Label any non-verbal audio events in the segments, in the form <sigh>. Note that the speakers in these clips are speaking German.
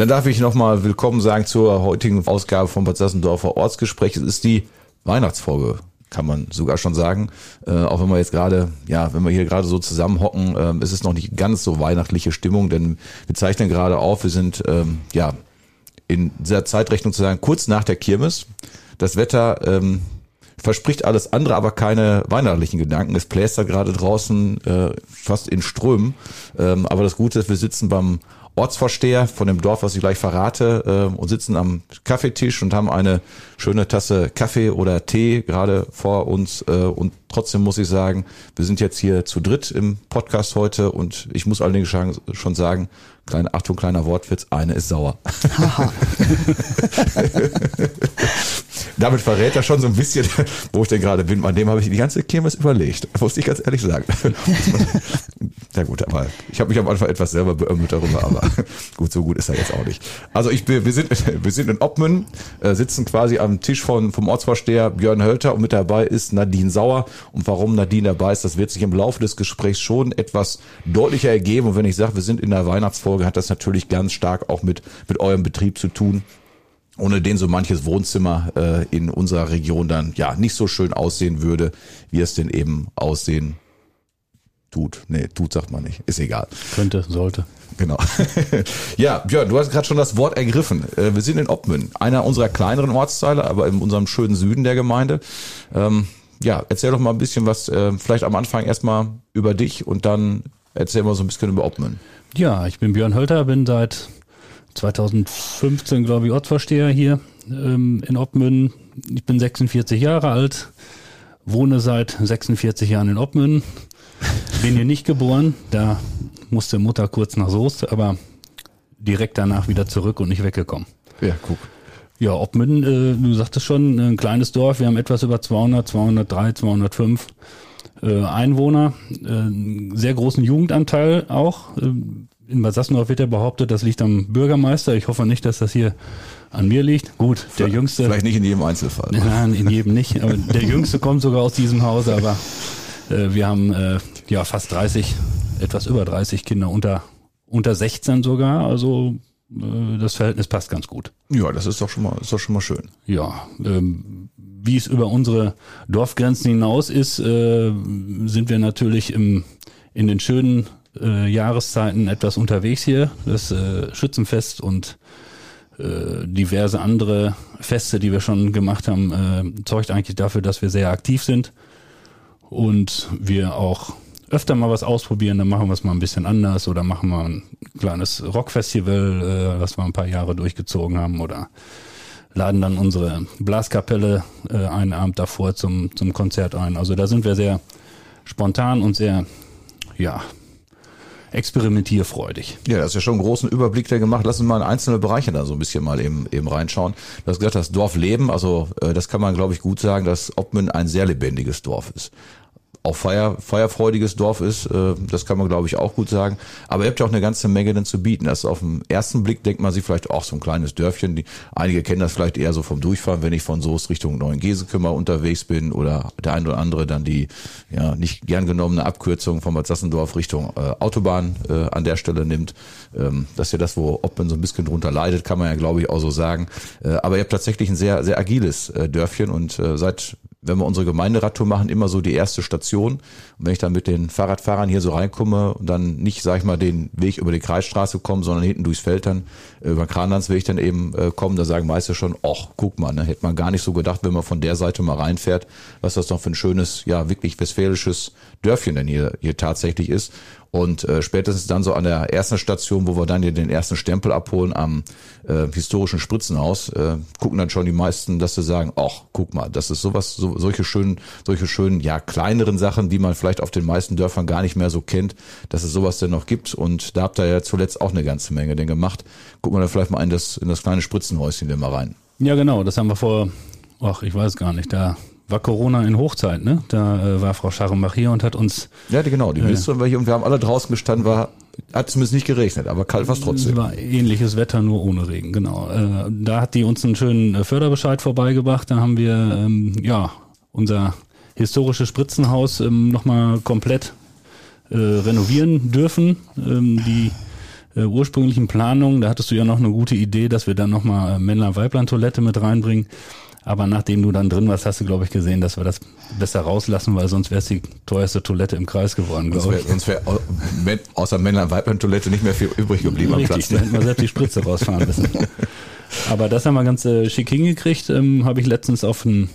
Dann darf ich nochmal willkommen sagen zur heutigen Ausgabe vom Bad Sassendorfer Ortsgespräch. Es ist die Weihnachtsfolge, kann man sogar schon sagen. Äh, auch wenn wir jetzt gerade, ja, wenn wir hier gerade so zusammenhocken, äh, es ist noch nicht ganz so weihnachtliche Stimmung, denn wir zeichnen gerade auf, wir sind, ähm, ja, in dieser Zeitrechnung zu sagen, kurz nach der Kirmes. Das Wetter ähm, verspricht alles andere, aber keine weihnachtlichen Gedanken. Es plästert gerade draußen äh, fast in Strömen. Ähm, aber das Gute ist, wir sitzen beim Ortsvorsteher von dem Dorf, was ich gleich verrate, äh, und sitzen am Kaffeetisch und haben eine schöne Tasse Kaffee oder Tee gerade vor uns. Äh, und trotzdem muss ich sagen, wir sind jetzt hier zu dritt im Podcast heute und ich muss allerdings schon sagen, kleine Achtung, kleiner Wortwitz, eine ist sauer. <laughs> Damit verrät er schon so ein bisschen, wo ich denn gerade bin. An dem habe ich die ganze Kirmes überlegt, muss ich ganz ehrlich sagen. <laughs> Ja gut, aber ich habe mich am Anfang etwas selber beömmelt darüber, aber gut, so gut ist er jetzt auch nicht. Also ich wir sind wir sind in Obmen, äh, sitzen quasi am Tisch von vom Ortsvorsteher Björn Hölter und mit dabei ist Nadine Sauer und warum Nadine dabei ist, das wird sich im Laufe des Gesprächs schon etwas deutlicher ergeben und wenn ich sage, wir sind in der Weihnachtsfolge, hat das natürlich ganz stark auch mit mit eurem Betrieb zu tun ohne den so manches Wohnzimmer äh, in unserer Region dann ja nicht so schön aussehen würde, wie es denn eben aussehen tut. Nee, tut sagt man nicht. Ist egal. Könnte, sollte. Genau. <laughs> ja, Björn, du hast gerade schon das Wort ergriffen. Äh, wir sind in Obmün, einer unserer kleineren Ortsteile, aber in unserem schönen Süden der Gemeinde. Ähm, ja, erzähl doch mal ein bisschen was, äh, vielleicht am Anfang erstmal über dich und dann erzähl mal so ein bisschen über Obmün. Ja, ich bin Björn Hölter, bin seit 2015, glaube ich, Ortsvorsteher hier ähm, in Obmün. Ich bin 46 Jahre alt, wohne seit 46 Jahren in Obmün, bin hier nicht geboren, da musste Mutter kurz nach Soest, aber direkt danach wieder zurück und nicht weggekommen. Ja, guck. Ja, Obmünden, äh, du sagtest schon, ein kleines Dorf. Wir haben etwas über 200, 203, 205 äh, Einwohner. Äh, sehr großen Jugendanteil auch. Äh, in Bad Sassendorf wird ja behauptet, das liegt am Bürgermeister. Ich hoffe nicht, dass das hier an mir liegt. Gut, der vielleicht, Jüngste. Vielleicht nicht in jedem Einzelfall. Nein, in <laughs> jedem nicht. Aber der Jüngste kommt sogar aus diesem Haus, aber äh, wir haben äh, ja fast 30, etwas über 30 Kinder unter, unter 16 sogar. Also das Verhältnis passt ganz gut. Ja, das ist doch schon mal, ist doch schon mal schön. Ja, ähm, wie es über unsere Dorfgrenzen hinaus ist, äh, sind wir natürlich im, in den schönen äh, Jahreszeiten etwas unterwegs hier. Das äh, Schützenfest und äh, diverse andere Feste, die wir schon gemacht haben, äh, zeugt eigentlich dafür, dass wir sehr aktiv sind und wir auch öfter mal was ausprobieren, dann machen wir es mal ein bisschen anders oder machen wir ein kleines Rockfestival, äh, was wir ein paar Jahre durchgezogen haben oder laden dann unsere Blaskapelle äh, einen Abend davor zum, zum Konzert ein. Also da sind wir sehr spontan und sehr, ja, experimentierfreudig. Ja, das ist ja schon einen großen Überblick der gemacht. Lass uns mal in einzelne Bereiche da so ein bisschen mal eben, eben reinschauen. Du hast gesagt, das Dorfleben, also äh, das kann man, glaube ich, gut sagen, dass Obmen ein sehr lebendiges Dorf ist auch feier, feierfreudiges Dorf ist, äh, das kann man glaube ich auch gut sagen. Aber ihr habt ja auch eine ganze Menge denn zu bieten. Das auf den ersten Blick denkt man sich vielleicht auch so ein kleines Dörfchen. Die, einige kennen das vielleicht eher so vom Durchfahren, wenn ich von Soest Richtung Neuengesekümmer unterwegs bin oder der ein oder andere dann die ja nicht gern genommene Abkürzung von Bad Sassendorf Richtung äh, Autobahn äh, an der Stelle nimmt. Ähm, das ist ja das, wo Oppen so ein bisschen drunter leidet, kann man ja glaube ich auch so sagen. Äh, aber ihr habt tatsächlich ein sehr, sehr agiles äh, Dörfchen und äh, seit wenn wir unsere Gemeinderadtour machen, immer so die erste Station. Und wenn ich dann mit den Fahrradfahrern hier so reinkomme und dann nicht, sag ich mal, den Weg über die Kreisstraße komme, sondern hinten durchs Feld dann, äh, über Kranlandsweg dann eben äh, kommen, da sagen meiste schon, ach, guck mal, ne, hätte man gar nicht so gedacht, wenn man von der Seite mal reinfährt, was das doch für ein schönes, ja, wirklich westfälisches Dörfchen denn hier, hier tatsächlich ist. Und äh, spätestens dann so an der ersten Station, wo wir dann hier den ersten Stempel abholen am äh, historischen Spritzenhaus, äh, gucken dann schon die meisten, dass sie sagen, ach, guck mal, das ist sowas, so, solche schönen, solche schönen, ja, kleineren Sachen, die man vielleicht auf den meisten Dörfern gar nicht mehr so kennt, dass es sowas denn noch gibt. Und da habt ihr ja zuletzt auch eine ganze Menge denn gemacht. Gucken wir da vielleicht mal in das, in das kleine Spritzenhäuschen denn mal rein. Ja, genau, das haben wir vor, ach, ich weiß gar nicht, da war Corona in Hochzeit, ne? Da äh, war Frau Scharrenbach hier und hat uns. Ja, die, genau, die Ministerin war hier und wir haben alle draußen gestanden, war, hat zumindest nicht geregnet, aber kalt war es trotzdem. War ähnliches Wetter, nur ohne Regen, genau. Äh, da hat die uns einen schönen äh, Förderbescheid vorbeigebracht. Da haben wir ähm, ja unser historisches Spritzenhaus ähm, nochmal komplett äh, renovieren dürfen. Ähm, die äh, ursprünglichen Planungen, da hattest du ja noch eine gute Idee, dass wir dann nochmal äh, Männlein-Weiblein-Toilette mit reinbringen. Aber nachdem du dann drin warst, hast du, glaube ich, gesehen, dass wir das besser rauslassen, weil sonst wäre es die teuerste Toilette im Kreis geworden, glaube ich. Sonst wäre wär außer Männlein Weiblein Toilette nicht mehr viel übrig geblieben Richtig, am Platz. Da hätten wir selbst die Spritze rausfahren müssen. <laughs> Aber das haben wir ganz äh, schick hingekriegt. Ähm, Habe ich letztens auf ein,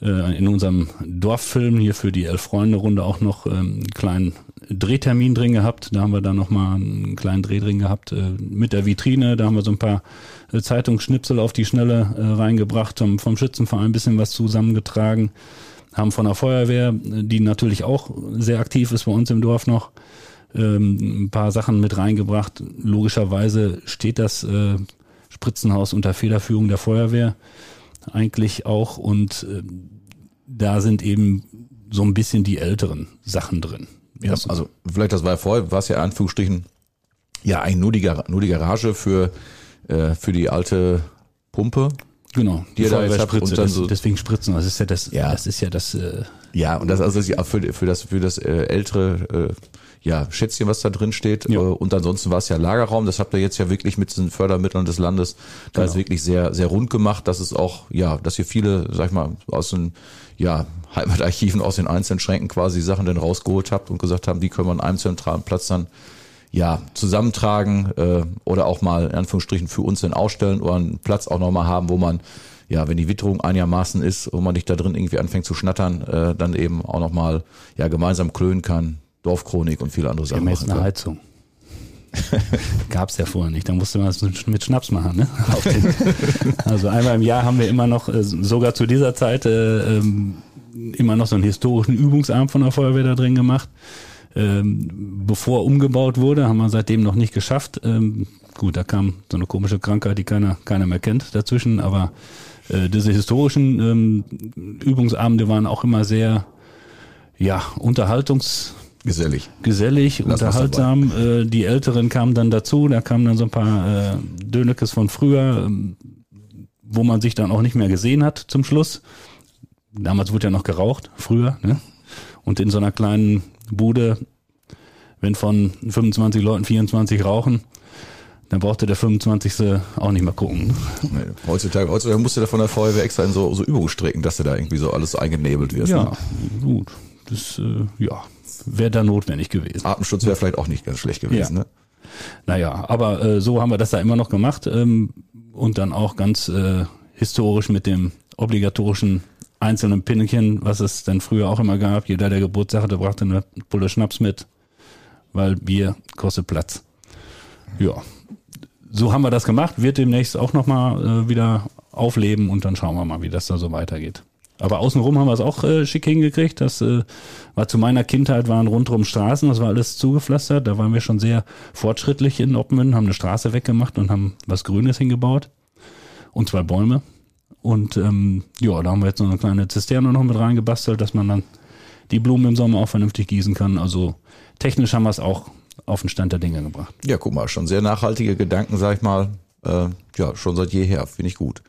äh, in unserem Dorffilm hier für die Elf-Freunde-Runde auch noch ähm, einen kleinen Drehtermin drin gehabt. Da haben wir dann nochmal einen kleinen Dreh drin gehabt äh, mit der Vitrine. Da haben wir so ein paar äh, Zeitungsschnipsel auf die Schnelle äh, reingebracht, haben vom Schützenverein ein bisschen was zusammengetragen, haben von der Feuerwehr, die natürlich auch sehr aktiv ist bei uns im Dorf noch, ähm, ein paar Sachen mit reingebracht. Logischerweise steht das äh, Spritzenhaus unter Federführung der Feuerwehr eigentlich auch und äh, da sind eben so ein bisschen die älteren Sachen drin. Ja, also vielleicht das war ja vorher, war es ja in Anführungsstrichen ja eigentlich nur die, Gar nur die Garage für äh, für die alte Pumpe. Genau, die, die da jetzt habt und dann so deswegen Spritzen, das ist ja das, ja. das ist ja das. Äh, ja, und das also für, für das für das äh, ältere äh, ja, Schätzchen, was da drin steht. Ja. Äh, und ansonsten war es ja Lagerraum. Das habt ihr jetzt ja wirklich mit diesen Fördermitteln des Landes. Da genau. ist wirklich sehr, sehr rund gemacht. Das ist auch, ja, dass hier viele, sag ich mal, aus den, ja, Heimatarchiven, aus den einzelnen Schränken quasi Sachen dann rausgeholt habt und gesagt haben, die können wir an einem zentralen Platz dann ja, zusammentragen äh, oder auch mal in Anführungsstrichen für uns dann ausstellen oder einen Platz auch nochmal haben, wo man, ja, wenn die Witterung einigermaßen ist, wo man nicht da drin irgendwie anfängt zu schnattern, äh, dann eben auch nochmal ja, gemeinsam klönen kann, Dorfchronik und viele andere Sachen. Wir haben jetzt Heizung. <laughs> Gab's ja vorher nicht. Da musste man es mit Schnaps machen. Ne? <laughs> also einmal im Jahr haben wir immer noch, äh, sogar zu dieser Zeit, äh, ähm, immer noch so einen historischen Übungsabend von der Feuerwehr da drin gemacht ähm, bevor umgebaut wurde, haben wir seitdem noch nicht geschafft. Ähm, gut, da kam so eine komische Krankheit, die keiner, keiner mehr kennt dazwischen, aber äh, diese historischen Übungsabende waren auch immer sehr, ja, unterhaltungs Gesellig. Gesellig, Lass unterhaltsam. Äh, die Älteren kamen dann dazu, da kamen dann so ein paar äh, Dönekes von früher, ähm, wo man sich dann auch nicht mehr gesehen hat zum Schluss. Damals wurde ja noch geraucht, früher, ne? Und in so einer kleinen Bude, wenn von 25 Leuten 24 rauchen, dann brauchte der 25. auch nicht mehr gucken. Nee, heutzutage, heutzutage musst du da von der Feuerwehr extra in so, so Übungsstrecken, dass du da irgendwie so alles eingenebelt wirst. Ja, ne? gut. Das, äh, ja, wäre da notwendig gewesen. Atemschutz wäre vielleicht auch nicht ganz schlecht gewesen, ja. ne? Naja, aber äh, so haben wir das da immer noch gemacht ähm, und dann auch ganz äh, historisch mit dem obligatorischen einzelnen Pinnchen, was es denn früher auch immer gab. Jeder, der Geburtstag hatte, brachte eine Pulle Schnaps mit, weil Bier kostet Platz. Ja, so haben wir das gemacht. Wird demnächst auch nochmal äh, wieder aufleben und dann schauen wir mal, wie das da so weitergeht. Aber außenrum haben wir es auch äh, schick hingekriegt. Das äh, war zu meiner Kindheit, waren rundherum Straßen, das war alles zugepflastert. Da waren wir schon sehr fortschrittlich in Oppmünden, haben eine Straße weggemacht und haben was Grünes hingebaut und zwei Bäume. Und ähm, ja, da haben wir jetzt noch eine kleine Zisterne noch mit reingebastelt, dass man dann die Blumen im Sommer auch vernünftig gießen kann. Also technisch haben wir es auch auf den Stand der Dinge gebracht. Ja, guck mal, schon sehr nachhaltige Gedanken, sag ich mal. Äh, ja, schon seit jeher, finde ich gut.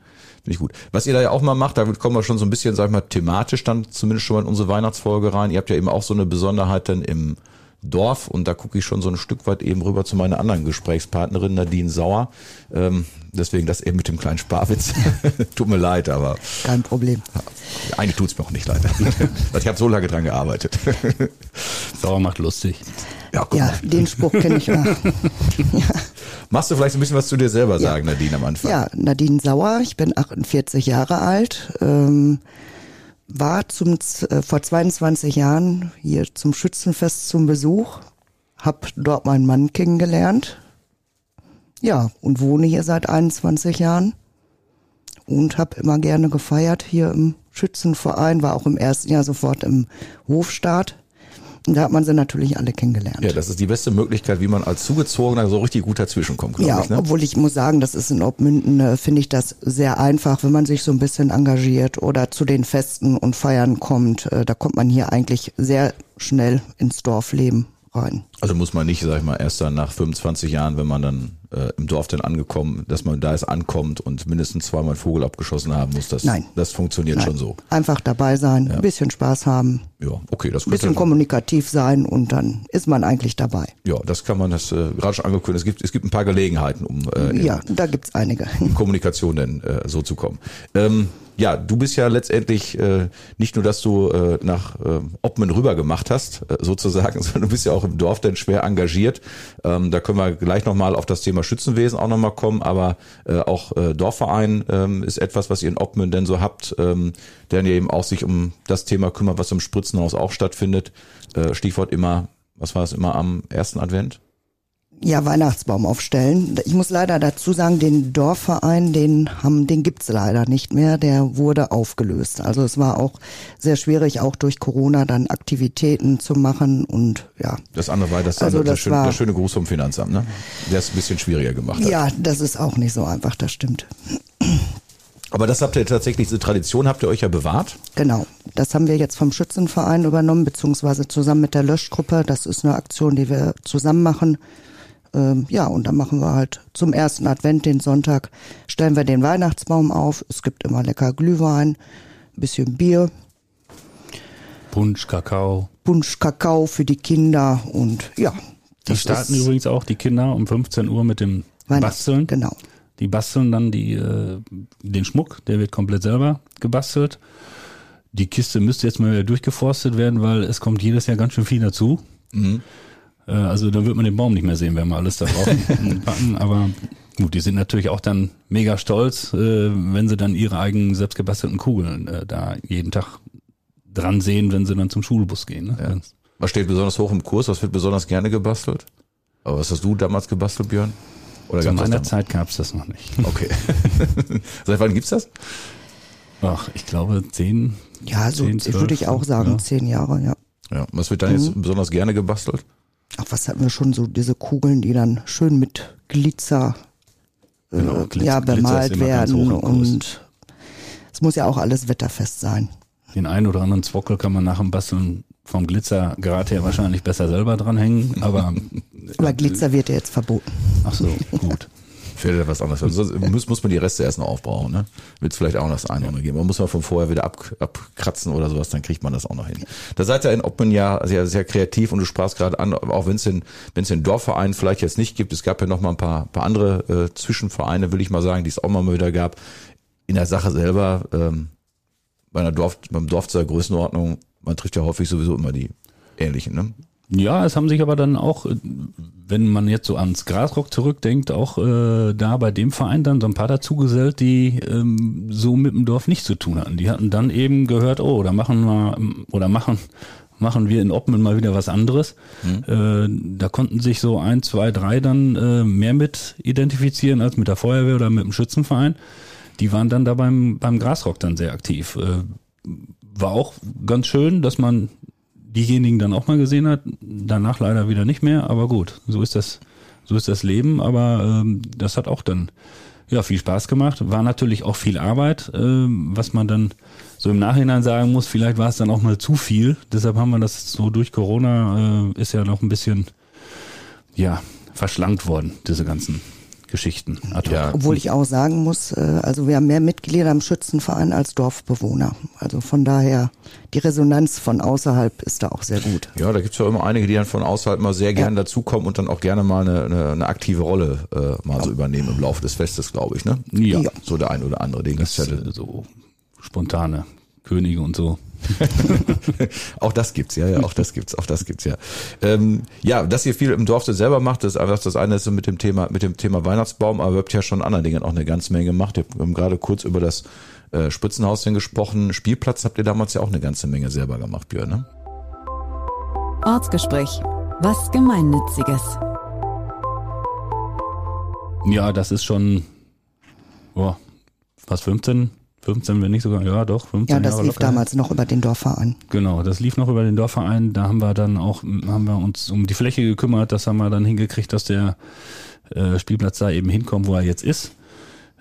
Finde ich gut. Was ihr da ja auch mal macht, da kommen wir schon so ein bisschen, sag ich mal, thematisch dann zumindest schon mal in unsere Weihnachtsfolge rein. Ihr habt ja eben auch so eine Besonderheit dann im Dorf und da gucke ich schon so ein Stück weit eben rüber zu meiner anderen Gesprächspartnerin Nadine Sauer. Ähm, deswegen das eben mit dem kleinen Sparwitz. <laughs> Tut mir leid, aber. Kein Problem. Eigentlich tut's mir auch nicht leid. <laughs> ich habe so lange dran gearbeitet. Sauer macht lustig. Ja, ja den Spruch kenne ich auch. ja. <laughs> Machst du vielleicht ein bisschen was zu dir selber sagen, ja. Nadine, am Anfang? Ja, Nadine Sauer, ich bin 48 Jahre alt. Ähm, war zum, äh, vor 22 Jahren hier zum Schützenfest zum Besuch, habe dort meinen Mann kennengelernt. Ja, und wohne hier seit 21 Jahren und habe immer gerne gefeiert hier im Schützenverein, war auch im ersten Jahr sofort im Hofstaat Und da hat man sie natürlich alle kennengelernt. Ja, das ist die beste Möglichkeit, wie man als Zugezogener so richtig gut dazwischenkommt, glaube Ja, ich. Ne? obwohl ich muss sagen, das ist in Obmünden, äh, finde ich das sehr einfach, wenn man sich so ein bisschen engagiert oder zu den Festen und Feiern kommt. Äh, da kommt man hier eigentlich sehr schnell ins Dorfleben rein. Also muss man nicht, sag ich mal, erst dann nach 25 Jahren, wenn man dann äh, im Dorf dann angekommen, dass man da ist ankommt und mindestens zweimal Vogel abgeschossen haben muss. Das, Nein. das funktioniert Nein. schon so. Einfach dabei sein, ein bisschen Spaß haben, Ja, okay, das ein bisschen kommunikativ sein und dann ist man eigentlich dabei. Ja, das kann man, das äh, gerade schon angekündigt. Es gibt, es gibt ein paar Gelegenheiten, um äh, Ja, da gibt's einige. in Kommunikation denn äh, so zu kommen. Ähm, ja, du bist ja letztendlich äh, nicht nur, dass du äh, nach äh, Obmen rüber gemacht hast, äh, sozusagen, <laughs> sondern du bist ja auch im Dorf denn schwer engagiert. Ähm, da können wir gleich nochmal auf das Thema Schützenwesen auch nochmal kommen, aber äh, auch äh, Dorfverein ähm, ist etwas, was ihr in Obmen denn so habt, ähm, der eben auch sich um das Thema kümmert, was im Spritzenhaus auch stattfindet. Äh, Stichwort immer, was war es immer am ersten Advent? Ja, Weihnachtsbaum aufstellen. Ich muss leider dazu sagen, den Dorfverein, den haben, den gibt's leider nicht mehr. Der wurde aufgelöst. Also es war auch sehr schwierig, auch durch Corona dann Aktivitäten zu machen und ja. Das andere war das, Also der, das schöne, war- der schöne Gruß vom Finanzamt, ne? Der es ein bisschen schwieriger gemacht hat. Ja, das ist auch nicht so einfach, das stimmt. Aber das habt ihr tatsächlich, diese Tradition habt ihr euch ja bewahrt. Genau. Das haben wir jetzt vom Schützenverein übernommen, beziehungsweise zusammen mit der Löschgruppe. Das ist eine Aktion, die wir zusammen machen. Ähm, ja, und dann machen wir halt zum ersten Advent, den Sonntag, stellen wir den Weihnachtsbaum auf. Es gibt immer lecker Glühwein, ein bisschen Bier, Punsch, Kakao. Punsch, Kakao für die Kinder und ja. Die starten übrigens auch, die Kinder, um 15 Uhr mit dem Basteln. Genau. Die basteln dann die, äh, den Schmuck, der wird komplett selber gebastelt. Die Kiste müsste jetzt mal wieder durchgeforstet werden, weil es kommt jedes Jahr ganz schön viel dazu. Äh, also da wird man den Baum nicht mehr sehen, wenn wir alles da drauf <laughs> packen. Aber gut, die sind natürlich auch dann mega stolz, äh, wenn sie dann ihre eigenen selbstgebastelten Kugeln äh, da jeden Tag dran sehen, wenn sie dann zum Schulbus gehen. Ne? Ja. Was steht besonders hoch im Kurs? Was wird besonders gerne gebastelt? Aber was hast du damals gebastelt, Björn? Oder Zu meiner? Zeit gab's das noch nicht. Okay. <laughs> Seit wann gibt's das? Ach, ich glaube zehn. Ja, so 10, würde 12, ich auch sagen, ja. zehn Jahre, ja. Ja. Was wird dann jetzt besonders gerne gebastelt? Ach, was hatten wir schon so diese Kugeln, die dann schön mit Glitzer äh, Genau, Glitz- ja, Glitzer bemalt ganz werden und es muss ja auch alles wetterfest sein. Den einen oder anderen Zwockel kann man nach dem Basteln vom Glitzergrad her wahrscheinlich besser selber dranhängen, aber <laughs> Aber Glitzer wird ja jetzt verboten. ach so, gut. Fällt dir was anderes. Sonst muss, muss man die Reste erst noch aufbrauchen, ne? Wird es vielleicht auch noch das eine oder andere geben. Man muss man von vorher wieder ab, abkratzen oder sowas, dann kriegt man das auch noch hin. Da seid ihr in Oppen ja sehr, sehr kreativ und du sprachst gerade an, auch wenn es den, wenn es den Dorfverein vielleicht jetzt nicht gibt, es gab ja noch mal ein paar, paar andere äh, Zwischenvereine, will ich mal sagen, die es auch mal wieder gab. In der Sache selber, ähm, bei einer Dorf, beim Dorf zur Größenordnung, man trifft ja häufig sowieso immer die ähnlichen, ne? Ja, es haben sich aber dann auch, äh, wenn man jetzt so ans Grasrock zurückdenkt, auch äh, da bei dem Verein dann so ein paar dazugesellt, die ähm, so mit dem Dorf nichts zu tun hatten. Die hatten dann eben gehört, oh, da machen wir oder machen machen wir in Oppen mal wieder was anderes. Äh, da konnten sich so ein, zwei, drei dann äh, mehr mit identifizieren als mit der Feuerwehr oder mit dem Schützenverein. Die waren dann da beim, beim Grasrock dann sehr aktiv. Äh, war auch ganz schön, dass man diejenigen dann auch mal gesehen hat, danach leider wieder nicht mehr, aber gut, so ist das, so ist das Leben, aber ähm, das hat auch dann ja viel Spaß gemacht, war natürlich auch viel Arbeit, ähm, was man dann so im Nachhinein sagen muss, vielleicht war es dann auch mal zu viel, deshalb haben wir das so durch Corona äh, ist ja noch ein bisschen ja verschlankt worden, diese ganzen Geschichten. Ja. Obwohl ich auch sagen muss, äh, also wir haben mehr Mitglieder im Schützenverein als Dorfbewohner. Also von daher, die Resonanz von außerhalb ist da auch sehr gut. Ja, da gibt's ja immer einige, die dann von außerhalb mal sehr gerne dazukommen und dann auch gerne mal eine, eine, eine aktive Rolle äh, mal so übernehmen im Laufe des Festes, glaube ich, ne? Ja. Ja. So der ein oder andere, den gibt's Das, ja. äh, so spontane Könige und so. <laughs> Auch das gibt's, ja, ja, auch das gibt's, auch das gibt's, ja. Ähm, ja, dass ihr viel im Dorf so selber macht, das ist einfach das eine ist so mit dem Thema, mit dem Thema Weihnachtsbaum, aber ihr habt ja schon anderen Dingen auch eine ganze Menge gemacht. Wir haben gerade kurz über das äh, Spritzenhaus gesprochen. Spielplatz habt ihr damals ja auch eine ganze Menge selber gemacht, Björn, ne? Ortsgespräch. Was Gemeinnütziges. Ja, das ist schon oh, fast 15, 15, wenn nicht sogar, ja doch, 15 Ja, das Jahre lief locker. damals noch über den Dorfverein. Genau, das lief noch über den Dorfverein. Da haben wir dann auch, haben wir uns um die Fläche gekümmert. Das haben wir dann hingekriegt, dass der äh, Spielplatz da eben hinkommt, wo er jetzt ist.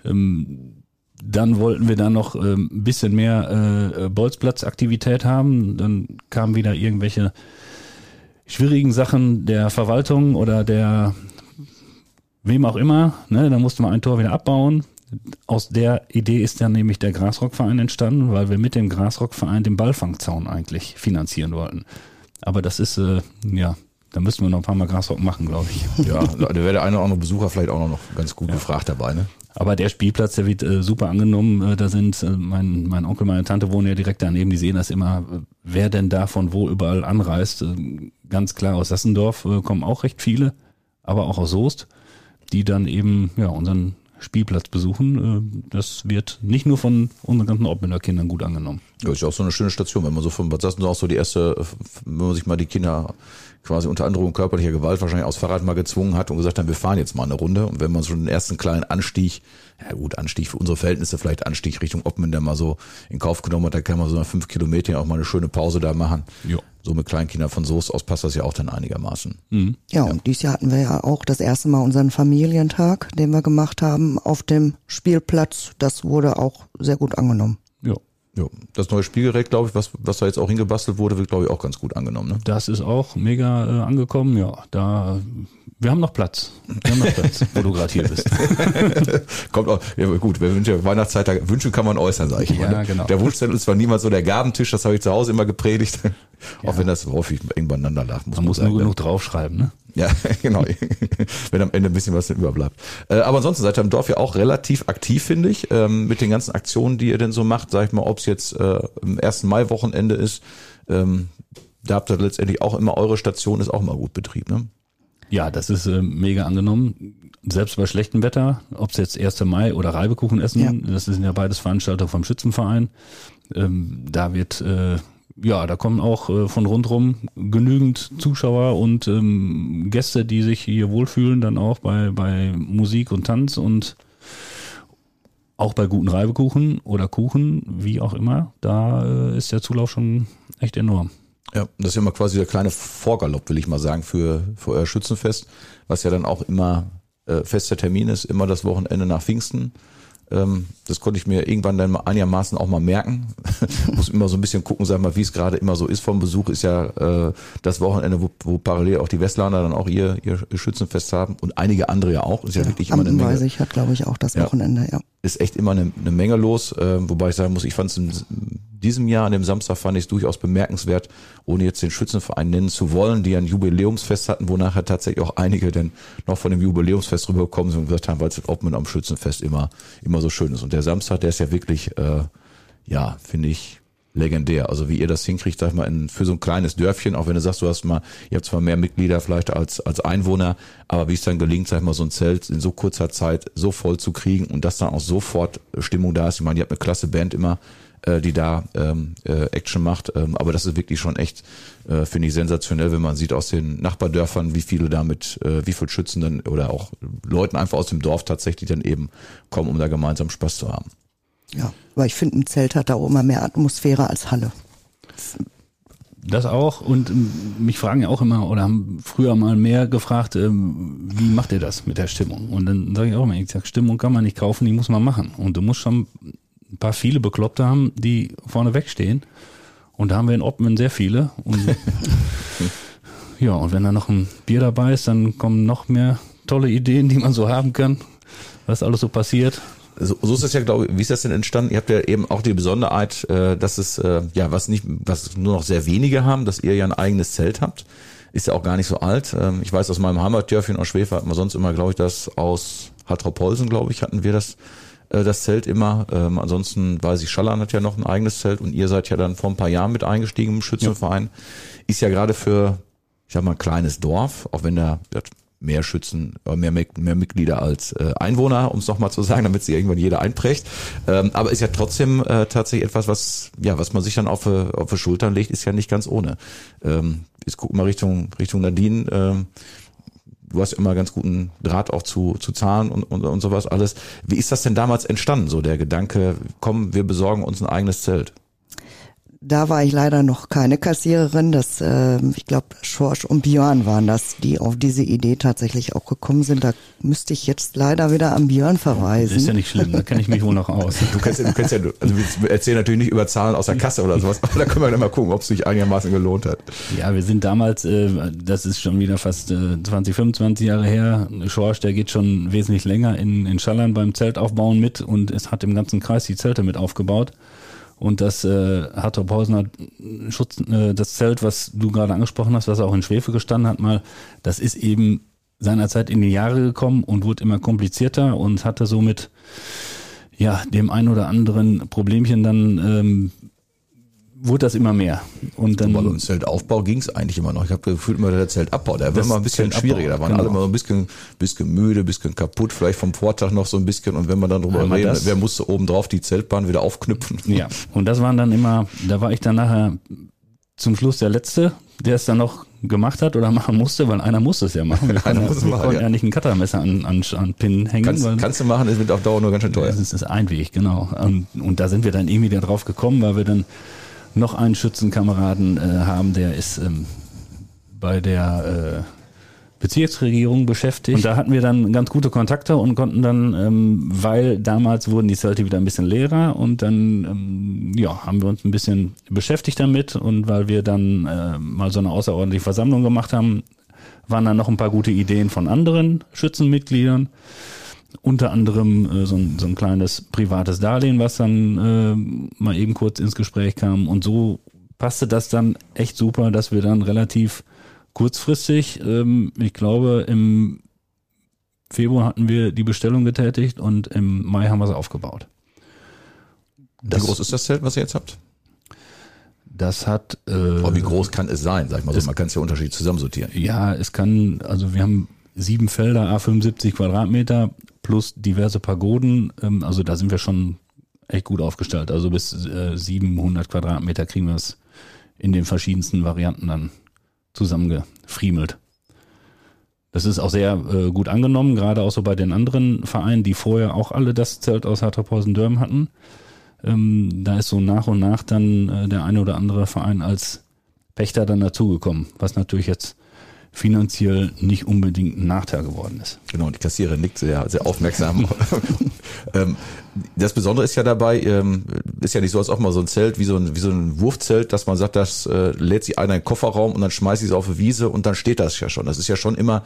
Ähm, dann wollten wir dann noch ähm, ein bisschen mehr äh, Bolzplatzaktivität haben. Dann kamen wieder irgendwelche schwierigen Sachen der Verwaltung oder der wem auch immer. Ne? Da musste man ein Tor wieder abbauen. Aus der Idee ist dann nämlich der Grasrockverein entstanden, weil wir mit dem Grasrockverein den Ballfangzaun eigentlich finanzieren wollten. Aber das ist, äh, ja, da müssten wir noch ein paar Mal Grasrock machen, glaube ich. <laughs> Ja, da wäre der eine oder andere Besucher vielleicht auch noch ganz gut gefragt dabei, ne? Aber der Spielplatz, der wird äh, super angenommen. Äh, da sind äh, mein, mein Onkel, meine Tante wohnen ja direkt daneben, die sehen das immer, wer denn davon wo überall anreist. Äh, ganz klar aus Sassendorf äh, kommen auch recht viele, aber auch aus Soest, die dann eben ja unseren Spielplatz besuchen. Äh, das wird nicht nur von unseren ganzen Obmünder Kindern gut angenommen. Ja, ist ja auch so eine schöne Station, wenn man so von Bad Sassendorf so die erste, wenn man sich mal die Kinder quasi unter Androhung körperlicher Gewalt wahrscheinlich aufs Fahrrad mal gezwungen hat und gesagt hat, wir fahren jetzt mal eine Runde. Und wenn man so einen ersten kleinen Anstieg, ja gut, Anstieg für unsere Verhältnisse, vielleicht Anstieg Richtung Oppmann, der mal so in Kauf genommen hat, da kann man so nach fünf Kilometern auch mal eine schöne Pause da machen. Jo. So mit Kleinkindern von Soest aus passt das ja auch dann einigermaßen. Ja, und dieses Jahr hatten wir ja auch das erste Mal unseren Familientag, den wir gemacht haben auf dem Spielplatz. Das wurde auch sehr gut angenommen. Ja. Ja, das neue Spielgerät, glaube ich, was, was da jetzt auch hingebastelt wurde, wird, glaube ich, auch ganz gut angenommen. Ne? Das ist auch mega äh, angekommen. Ja, da wir haben noch Platz. Wir haben noch Platz, wo du gerade hier bist. <laughs> Kommt auch, ja, gut, wenn Wünsche, Weihnachtszeit, da, Wünsche kann man äußern, sage ich Ja, immer. Ne? genau. Der Wunschzettel ist zwar niemals so der Gabentisch, das habe ich zu Hause immer gepredigt, <laughs> auch wenn das häufig eng beieinander lag, muss Man man, muss sagen. nur ne? genug draufschreiben, ne? Ja, <laughs> genau. Wenn am Ende ein bisschen was überbleibt. Äh, aber ansonsten seid ihr im Dorf ja auch relativ aktiv, finde ich, ähm, mit den ganzen Aktionen, die ihr denn so macht. Sag ich mal, ob es jetzt äh, im ersten Mai-Wochenende ist. Ähm, da habt ihr letztendlich auch immer eure Station, ist auch immer gut Betrieb, ne? Ja, das ist äh, mega angenommen. Selbst bei schlechtem Wetter, ob es jetzt 1. Mai oder Reibekuchen essen, Ja. das sind ja beides Veranstalter vom Schützenverein. Ähm, da wird, äh, ja, da kommen auch äh, von rundrum genügend Zuschauer und ähm, Gäste, die sich hier wohlfühlen, dann auch bei, bei Musik und Tanz und auch bei guten Reibekuchen oder Kuchen, wie auch immer, da äh, ist der Zulauf schon echt enorm. Ja, das ist ja immer quasi der kleine Vorgalopp, will ich mal sagen, für, für euer Schützenfest, was ja dann auch immer äh, fester Termin ist, immer das Wochenende nach Pfingsten. Ähm, das konnte ich mir irgendwann dann mal einigermaßen auch mal merken. <laughs> Muss immer so ein bisschen gucken, sag mal, wie es gerade immer so ist vom Besuch, ist ja äh, das Wochenende, wo, wo parallel auch die Westlander dann auch ihr, ihr Schützenfest haben und einige andere ja auch. Ist ja, wirklich immer eine Menge Amtenweisig hat, glaube ich, auch das Ja. Wochenende, ja. ist echt immer eine, eine Menge los, äh, wobei ich sagen muss, ich fand es in diesem Jahr, an dem Samstag, fand ich es durchaus bemerkenswert, ohne jetzt den Schützenverein nennen zu wollen, die ein Jubiläumsfest hatten, wo nachher tatsächlich auch einige dann noch von dem Jubiläumsfest rübergekommen sind und gesagt haben, weil es Obmann am Schützenfest immer, immer so schön ist. Und der Samstag, der ist ja wirklich, äh, ja, finde ich, legendär. Also wie ihr das hinkriegt, sag ich mal, in, für so ein kleines Dörfchen, auch wenn du sagst, du hast mal, ihr habt zwar mehr Mitglieder vielleicht als, als Einwohner, aber wie es dann gelingt, sag ich mal, so ein Zelt in so kurzer Zeit so voll zu kriegen und dass dann auch sofort Stimmung da ist. Ich meine, ihr habt eine klasse Band immer, äh, die da ähm, äh, Action macht, ähm, aber das ist wirklich schon echt, äh, finde ich, sensationell, wenn man sieht aus den Nachbardörfern, wie viele damit, äh, wie viel Schützen dann oder auch Leuten einfach aus dem Dorf tatsächlich dann eben kommen, um da gemeinsam Spaß zu haben. Ja, weil ich finde, ein Zelt hat da auch immer mehr Atmosphäre als Halle. Das auch und ähm, mich fragen ja auch immer oder haben früher mal mehr gefragt, ähm, wie macht ihr das mit der Stimmung? Und dann sage ich auch immer, ich sag, Stimmung kann man nicht kaufen, die muss man machen. Und du musst schon ein paar viele Bekloppte haben, die vorne wegstehen. Und da haben wir in Oppen sehr viele. Und <laughs> ja, und wenn da noch ein Bier dabei ist, dann kommen noch mehr tolle Ideen, die man so haben kann, was alles so passiert. So, so ist das ja, glaube ich, wie ist das denn entstanden? Ihr habt ja eben auch die Besonderheit, äh, dass es, äh, ja, was nicht, was nur noch sehr wenige haben, dass ihr ja ein eigenes Zelt habt. Ist ja auch gar nicht so alt. Ähm, ich weiß aus meinem Heimatdörfchen aus Schwefer hatten wir sonst immer, glaube ich, das aus Hartropolsen, glaube ich, hatten wir das, äh, das Zelt immer. Ähm, ansonsten weiß ich, Schallern hat ja noch ein eigenes Zelt und ihr seid ja dann vor ein paar Jahren mit eingestiegen im Schützenverein. Ist ja gerade für, ich sag mal, ein kleines Dorf, auch wenn da mehr Schützen, äh, mehr, mehr Mitglieder als äh, Einwohner, um es nochmal zu sagen, damit sich irgendwann jeder einprägt. Ähm, aber ist ja trotzdem äh, tatsächlich etwas, was, ja, was man sich dann auf, äh, auf die Schultern legt, ist ja nicht ganz ohne. Ähm, jetzt gucken wir Richtung, Richtung Nadine. Ähm, du hast immer ganz guten Draht auch zu, zu Zahlen und, und, und sowas alles. Wie ist das denn damals entstanden, so der Gedanke, komm, wir besorgen uns ein eigenes Zelt? Da war ich leider noch keine Kassiererin. Das, äh, ich glaube, Schorsch und Björn waren das, die auf diese Idee tatsächlich auch gekommen sind. Da müsste ich jetzt leider wieder an Björn verweisen. ist ja nicht schlimm, da kenne ich mich wohl noch aus. Du kannst ja, du kannst ja, also wir erzählen natürlich nicht über Zahlen aus der Kasse oder sowas, aber da können wir dann mal gucken, ob es sich einigermaßen gelohnt hat. Ja, wir sind damals, äh, das ist schon wieder fast äh, 20, 25 Jahre her. Schorsch, der geht schon wesentlich länger in, in Schallern beim Zeltaufbauen mit und es hat im ganzen Kreis die Zelte mit aufgebaut. Und das äh, Hartopphausener Schutz, äh, das Zelt, was du gerade angesprochen hast, was auch in Schwefe gestanden hat, mal, das ist eben seinerzeit in die Jahre gekommen und wurde immer komplizierter und hatte somit ja dem ein oder anderen Problemchen dann ähm, wurde das immer mehr. Und dann Bei uns Zeltaufbau ging es eigentlich immer noch. Ich habe gefühlt immer der Zeltabbau, der war immer ein bisschen Zeltabbau, schwieriger. Da waren genau. alle immer so ein bisschen, bisschen müde, bisschen kaputt, vielleicht vom Vortag noch so ein bisschen. Und wenn man dann drüber reden, das. wer musste oben drauf die Zeltbahn wieder aufknüpfen? Ja, und das waren dann immer, da war ich dann nachher zum Schluss der Letzte, der es dann noch gemacht hat oder machen musste, weil einer musste es ja machen. Wir <laughs> konnten, muss es wir machen, konnten ja. ja. nicht ein Cuttermesser an, an, an Pin hängen. Kannst, kannst du machen, es wird auf Dauer nur ganz schön teuer. das ist das ein Weg, genau. Und, und da sind wir dann irgendwie da drauf gekommen, weil wir dann noch einen Schützenkameraden äh, haben, der ist ähm, bei der äh, Bezirksregierung beschäftigt. Und da hatten wir dann ganz gute Kontakte und konnten dann, ähm, weil damals wurden die Zelte wieder ein bisschen leerer und dann ähm, ja, haben wir uns ein bisschen beschäftigt damit und weil wir dann äh, mal so eine außerordentliche Versammlung gemacht haben, waren dann noch ein paar gute Ideen von anderen Schützenmitgliedern unter anderem äh, so, ein, so ein kleines privates Darlehen, was dann äh, mal eben kurz ins Gespräch kam. Und so passte das dann echt super, dass wir dann relativ kurzfristig, ähm, ich glaube im Februar hatten wir die Bestellung getätigt und im Mai haben wir sie aufgebaut. wie groß ist das Zelt, was ihr jetzt habt? Das hat äh, Aber wie groß kann es sein? Sag ich mal so, man kann es ja unterschiedlich zusammensortieren. Ja, es kann, also wir haben sieben Felder, A75 Quadratmeter plus diverse Pagoden. Ähm, also da sind wir schon echt gut aufgestellt. Also bis äh, 700 Quadratmeter kriegen wir es in den verschiedensten Varianten dann zusammengefriemelt. Das ist auch sehr äh, gut angenommen, gerade auch so bei den anderen Vereinen, die vorher auch alle das Zelt aus Hartrephausen-Dörm hatten. Ähm, da ist so nach und nach dann äh, der eine oder andere Verein als Pächter dann dazugekommen, was natürlich jetzt finanziell nicht unbedingt ein Nachteil geworden ist. Genau, die Kassiererin nickt sehr, sehr aufmerksam. <laughs> ähm, das Besondere ist ja dabei, ähm, ist ja nicht so, als ob man so ein Zelt, wie so ein, wie so ein Wurfzelt, dass man sagt, das äh, lädt sich einer in den Kofferraum und dann schmeißt ich es auf eine Wiese und dann steht das ja schon. Das ist ja schon immer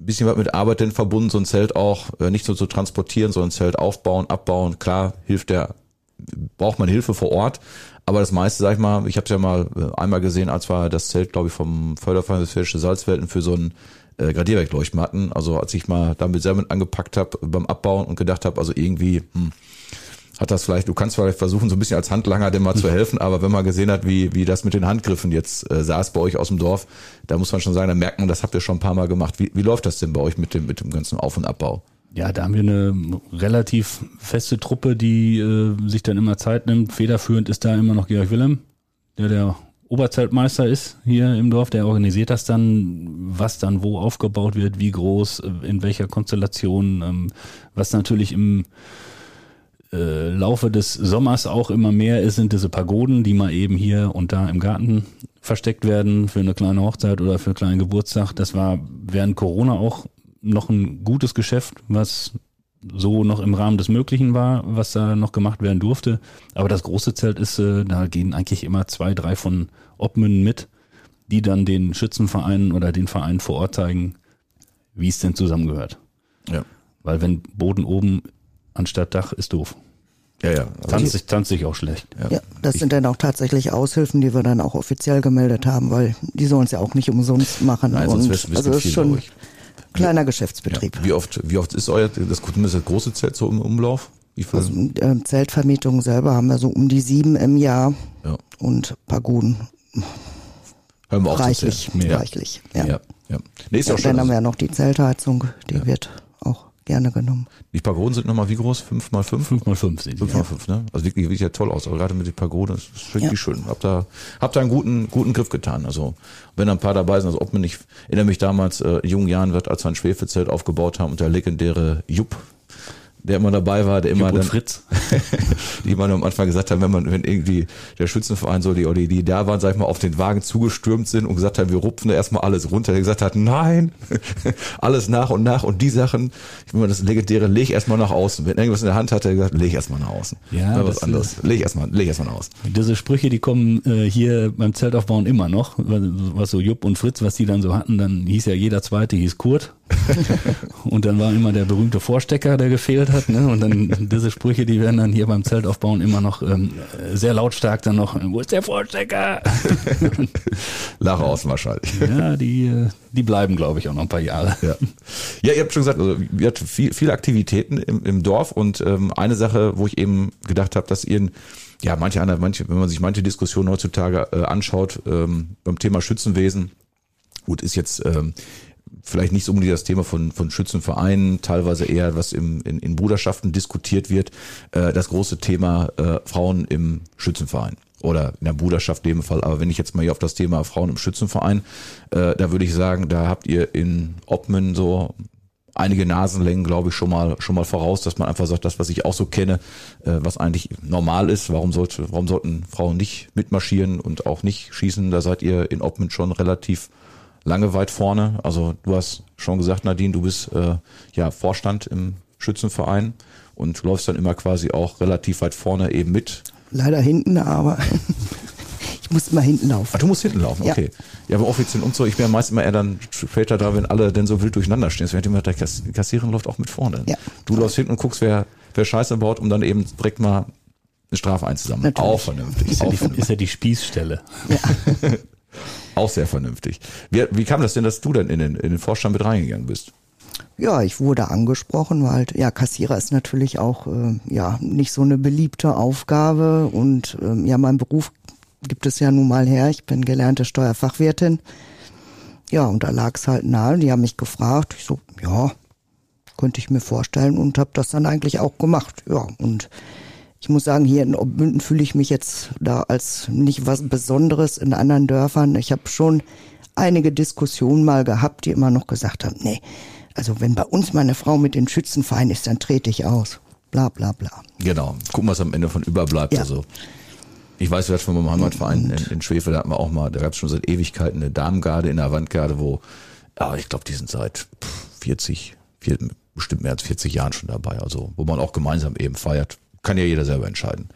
ein bisschen was mit Arbeit denn verbunden, so ein Zelt auch äh, nicht nur zu transportieren, sondern ein Zelt aufbauen, abbauen. Klar, hilft der, braucht man Hilfe vor Ort. Aber das meiste, sag ich mal, ich habe es ja mal äh, einmal gesehen, als wir das Zelt, glaube ich, vom Förderverein Westfälische Salzwelten für so ein äh, Gradierwerkleuchten hatten. Also als ich mal damit selber angepackt habe beim Abbauen und gedacht habe, also irgendwie hm, hat das vielleicht, du kannst vielleicht versuchen, so ein bisschen als Handlanger dem mal zu <laughs> helfen, aber wenn man gesehen hat, wie, wie das mit den Handgriffen jetzt äh, saß bei euch aus dem Dorf, da muss man schon sagen, da merkt man, das habt ihr schon ein paar Mal gemacht. Wie, wie läuft das denn bei euch mit dem, mit dem ganzen Auf- und Abbau? Ja, da haben wir eine relativ feste Truppe, die äh, sich dann immer Zeit nimmt. Federführend ist da immer noch Georg Willem, der der Oberzeltmeister ist hier im Dorf. Der organisiert das dann, was dann wo aufgebaut wird, wie groß, äh, in welcher Konstellation, ähm, was natürlich im äh, Laufe des Sommers auch immer mehr ist, sind diese Pagoden, die mal eben hier und da im Garten versteckt werden für eine kleine Hochzeit oder für einen kleinen Geburtstag. Das war während Corona auch noch ein gutes Geschäft, was so noch im Rahmen des Möglichen war, was da noch gemacht werden durfte. Aber das große Zelt ist, äh, da gehen eigentlich immer zwei, drei von Obmünden mit, die dann den Schützenvereinen oder den Vereinen vor Ort zeigen, wie es denn zusammengehört. Ja. Weil wenn Boden oben anstatt Dach ist doof. Ja, ja. Also Tanzt sich, tanzt sich auch schlecht. Ja, das sind dann auch tatsächlich Aushilfen, die wir dann auch offiziell gemeldet haben, weil die sollen es ja auch nicht umsonst machen. Nein, sonst und also das viel, ist schon ich. Kleiner Geschäftsbetrieb. Wie oft, wie oft ist euer, das, das große Zelt so im Umlauf? Also äh, Zeltvermietung selber haben wir so um die sieben im Jahr ja. und Pagoden Hören wir zu reichlich. Ja. reichlich. Ja. Ja, ja. Nee, ist Ja, ja auch schon. dann haben Also, wir ja noch die Zeltheizung, die wird auch gerne genommen. Die Pagoden sind nochmal wie groß? Fünf mal fünf? Fünf mal fünf sind die. Fünf mal fünf, ne? Also wirklich, wirklich ja toll aus. Aber gerade mit den Pagoden, das ist wirklich Ja. schön. Habt da, habt da einen guten, guten Griff getan. Also, wenn da ein paar dabei sind, also ob man nicht, ich erinnere mich damals, äh, in jungen Jahren wird, als wir ein Schwefelzelt aufgebaut haben und der legendäre Jupp, der immer dabei war, der immer dann, Fritz. <laughs> die man am Anfang gesagt haben, wenn man, wenn irgendwie der Schützenverein so, die, oder die, die da waren, sag ich mal, auf den Wagen zugestürmt sind und gesagt haben, wir rupfen da erstmal alles runter, der gesagt hat, nein, <laughs> alles nach und nach und die Sachen, ich meine, das legendäre, leg erstmal nach außen. Wenn irgendwas in der Hand hat, hat er gesagt, leg erstmal nach außen. Ja, Mal was anderes. Leg erstmal, leg erstmal nach außen. Diese Sprüche, die kommen äh, hier beim Zeltaufbauen immer noch, was so Jupp und Fritz, was die dann so hatten, dann hieß ja jeder zweite hieß Kurt. Und dann war immer der berühmte Vorstecker, der gefehlt hat. Ne? Und dann diese Sprüche, die werden dann hier beim Zeltaufbauen immer noch ähm, sehr lautstark dann noch, wo ist der Vorstecker? <laughs> Lach außen wahrscheinlich. ja, die, äh, die bleiben, glaube ich, auch noch ein paar Jahre. Ja. ja, ihr habt schon gesagt, also, ihr habt viel, viele Aktivitäten im, im Dorf und ähm, eine Sache, wo ich eben gedacht habe, dass ihr, ja, manche andere, manche, wenn man sich manche Diskussionen heutzutage äh, anschaut ähm, beim Thema Schützenwesen, gut, ist jetzt ähm, vielleicht nicht so unbedingt das Thema von, von Schützenvereinen, teilweise eher was im, in, in Bruderschaften diskutiert wird, äh, das große Thema äh, Frauen im Schützenverein oder in der Bruderschaft in dem Fall. Aber wenn ich jetzt mal hier auf das Thema Frauen im Schützenverein, äh, da würde ich sagen, da habt ihr in Obmen so einige Nasenlängen, glaube ich, schon mal schon mal voraus, dass man einfach sagt, das, was ich auch so kenne, äh, was eigentlich normal ist, warum sollte, warum sollten Frauen nicht mitmarschieren und auch nicht schießen? Da seid ihr in Obmen schon relativ lange weit vorne. Also du hast schon gesagt, Nadine, du bist äh, ja Vorstand im Schützenverein und läufst dann immer quasi auch relativ weit vorne eben mit. Leider hinten, aber <laughs> ich muss immer hinten laufen. Ah, du musst hinten laufen, Ja. okay. Ja, aber offiziell und so, ich bin ja meist immer eher dann später da, wenn alle denn so wild durcheinander stehen. Deswegen immer, der Kass- die Kassiererin läuft auch mit vorne. Ja. Du läufst hinten und guckst, wer, wer Scheiße baut, um dann eben direkt mal eine Strafe einzusammeln. Natürlich. Auch vernünftig. Ist ja, die, vernünftig. ist ja die Spießstelle. <laughs> <laughs> auch sehr vernünftig. Wie, wie kam das denn, dass du dann in den, in den Vorstand mit reingegangen bist? Ja, ich wurde angesprochen, weil halt, ja, Kassierer ist natürlich auch äh, ja nicht so eine beliebte Aufgabe und ähm, ja, mein Beruf gibt es ja nun mal her. Ich bin gelernte Steuerfachwirtin. Ja, und da lag es halt nahe. Die haben mich gefragt. Ich so, ja, könnte ich mir vorstellen und habe das dann eigentlich auch gemacht. Ja, und ich muss sagen, hier in Obmünden fühle ich mich jetzt da als nicht was Besonderes in anderen Dörfern. Ich habe schon einige Diskussionen mal gehabt, die immer noch gesagt haben, nee, also wenn bei uns mal eine Frau mit den Schützenverein ist, dann trete ich aus. Bla bla bla. Genau. Gucken, was am Ende von überbleibt. Ja. Also ich weiß, wir hatten von meinem Heimatverein in, in Schwefel, da hatten wir auch mal, da gab es schon seit Ewigkeiten eine Damengarde in der Avantgarde, wo, ja, ich glaube, die sind seit pff, 40, vier, bestimmt mehr als 40 Jahren schon dabei. Also, wo man auch gemeinsam eben feiert. Kann ja jeder selber entscheiden.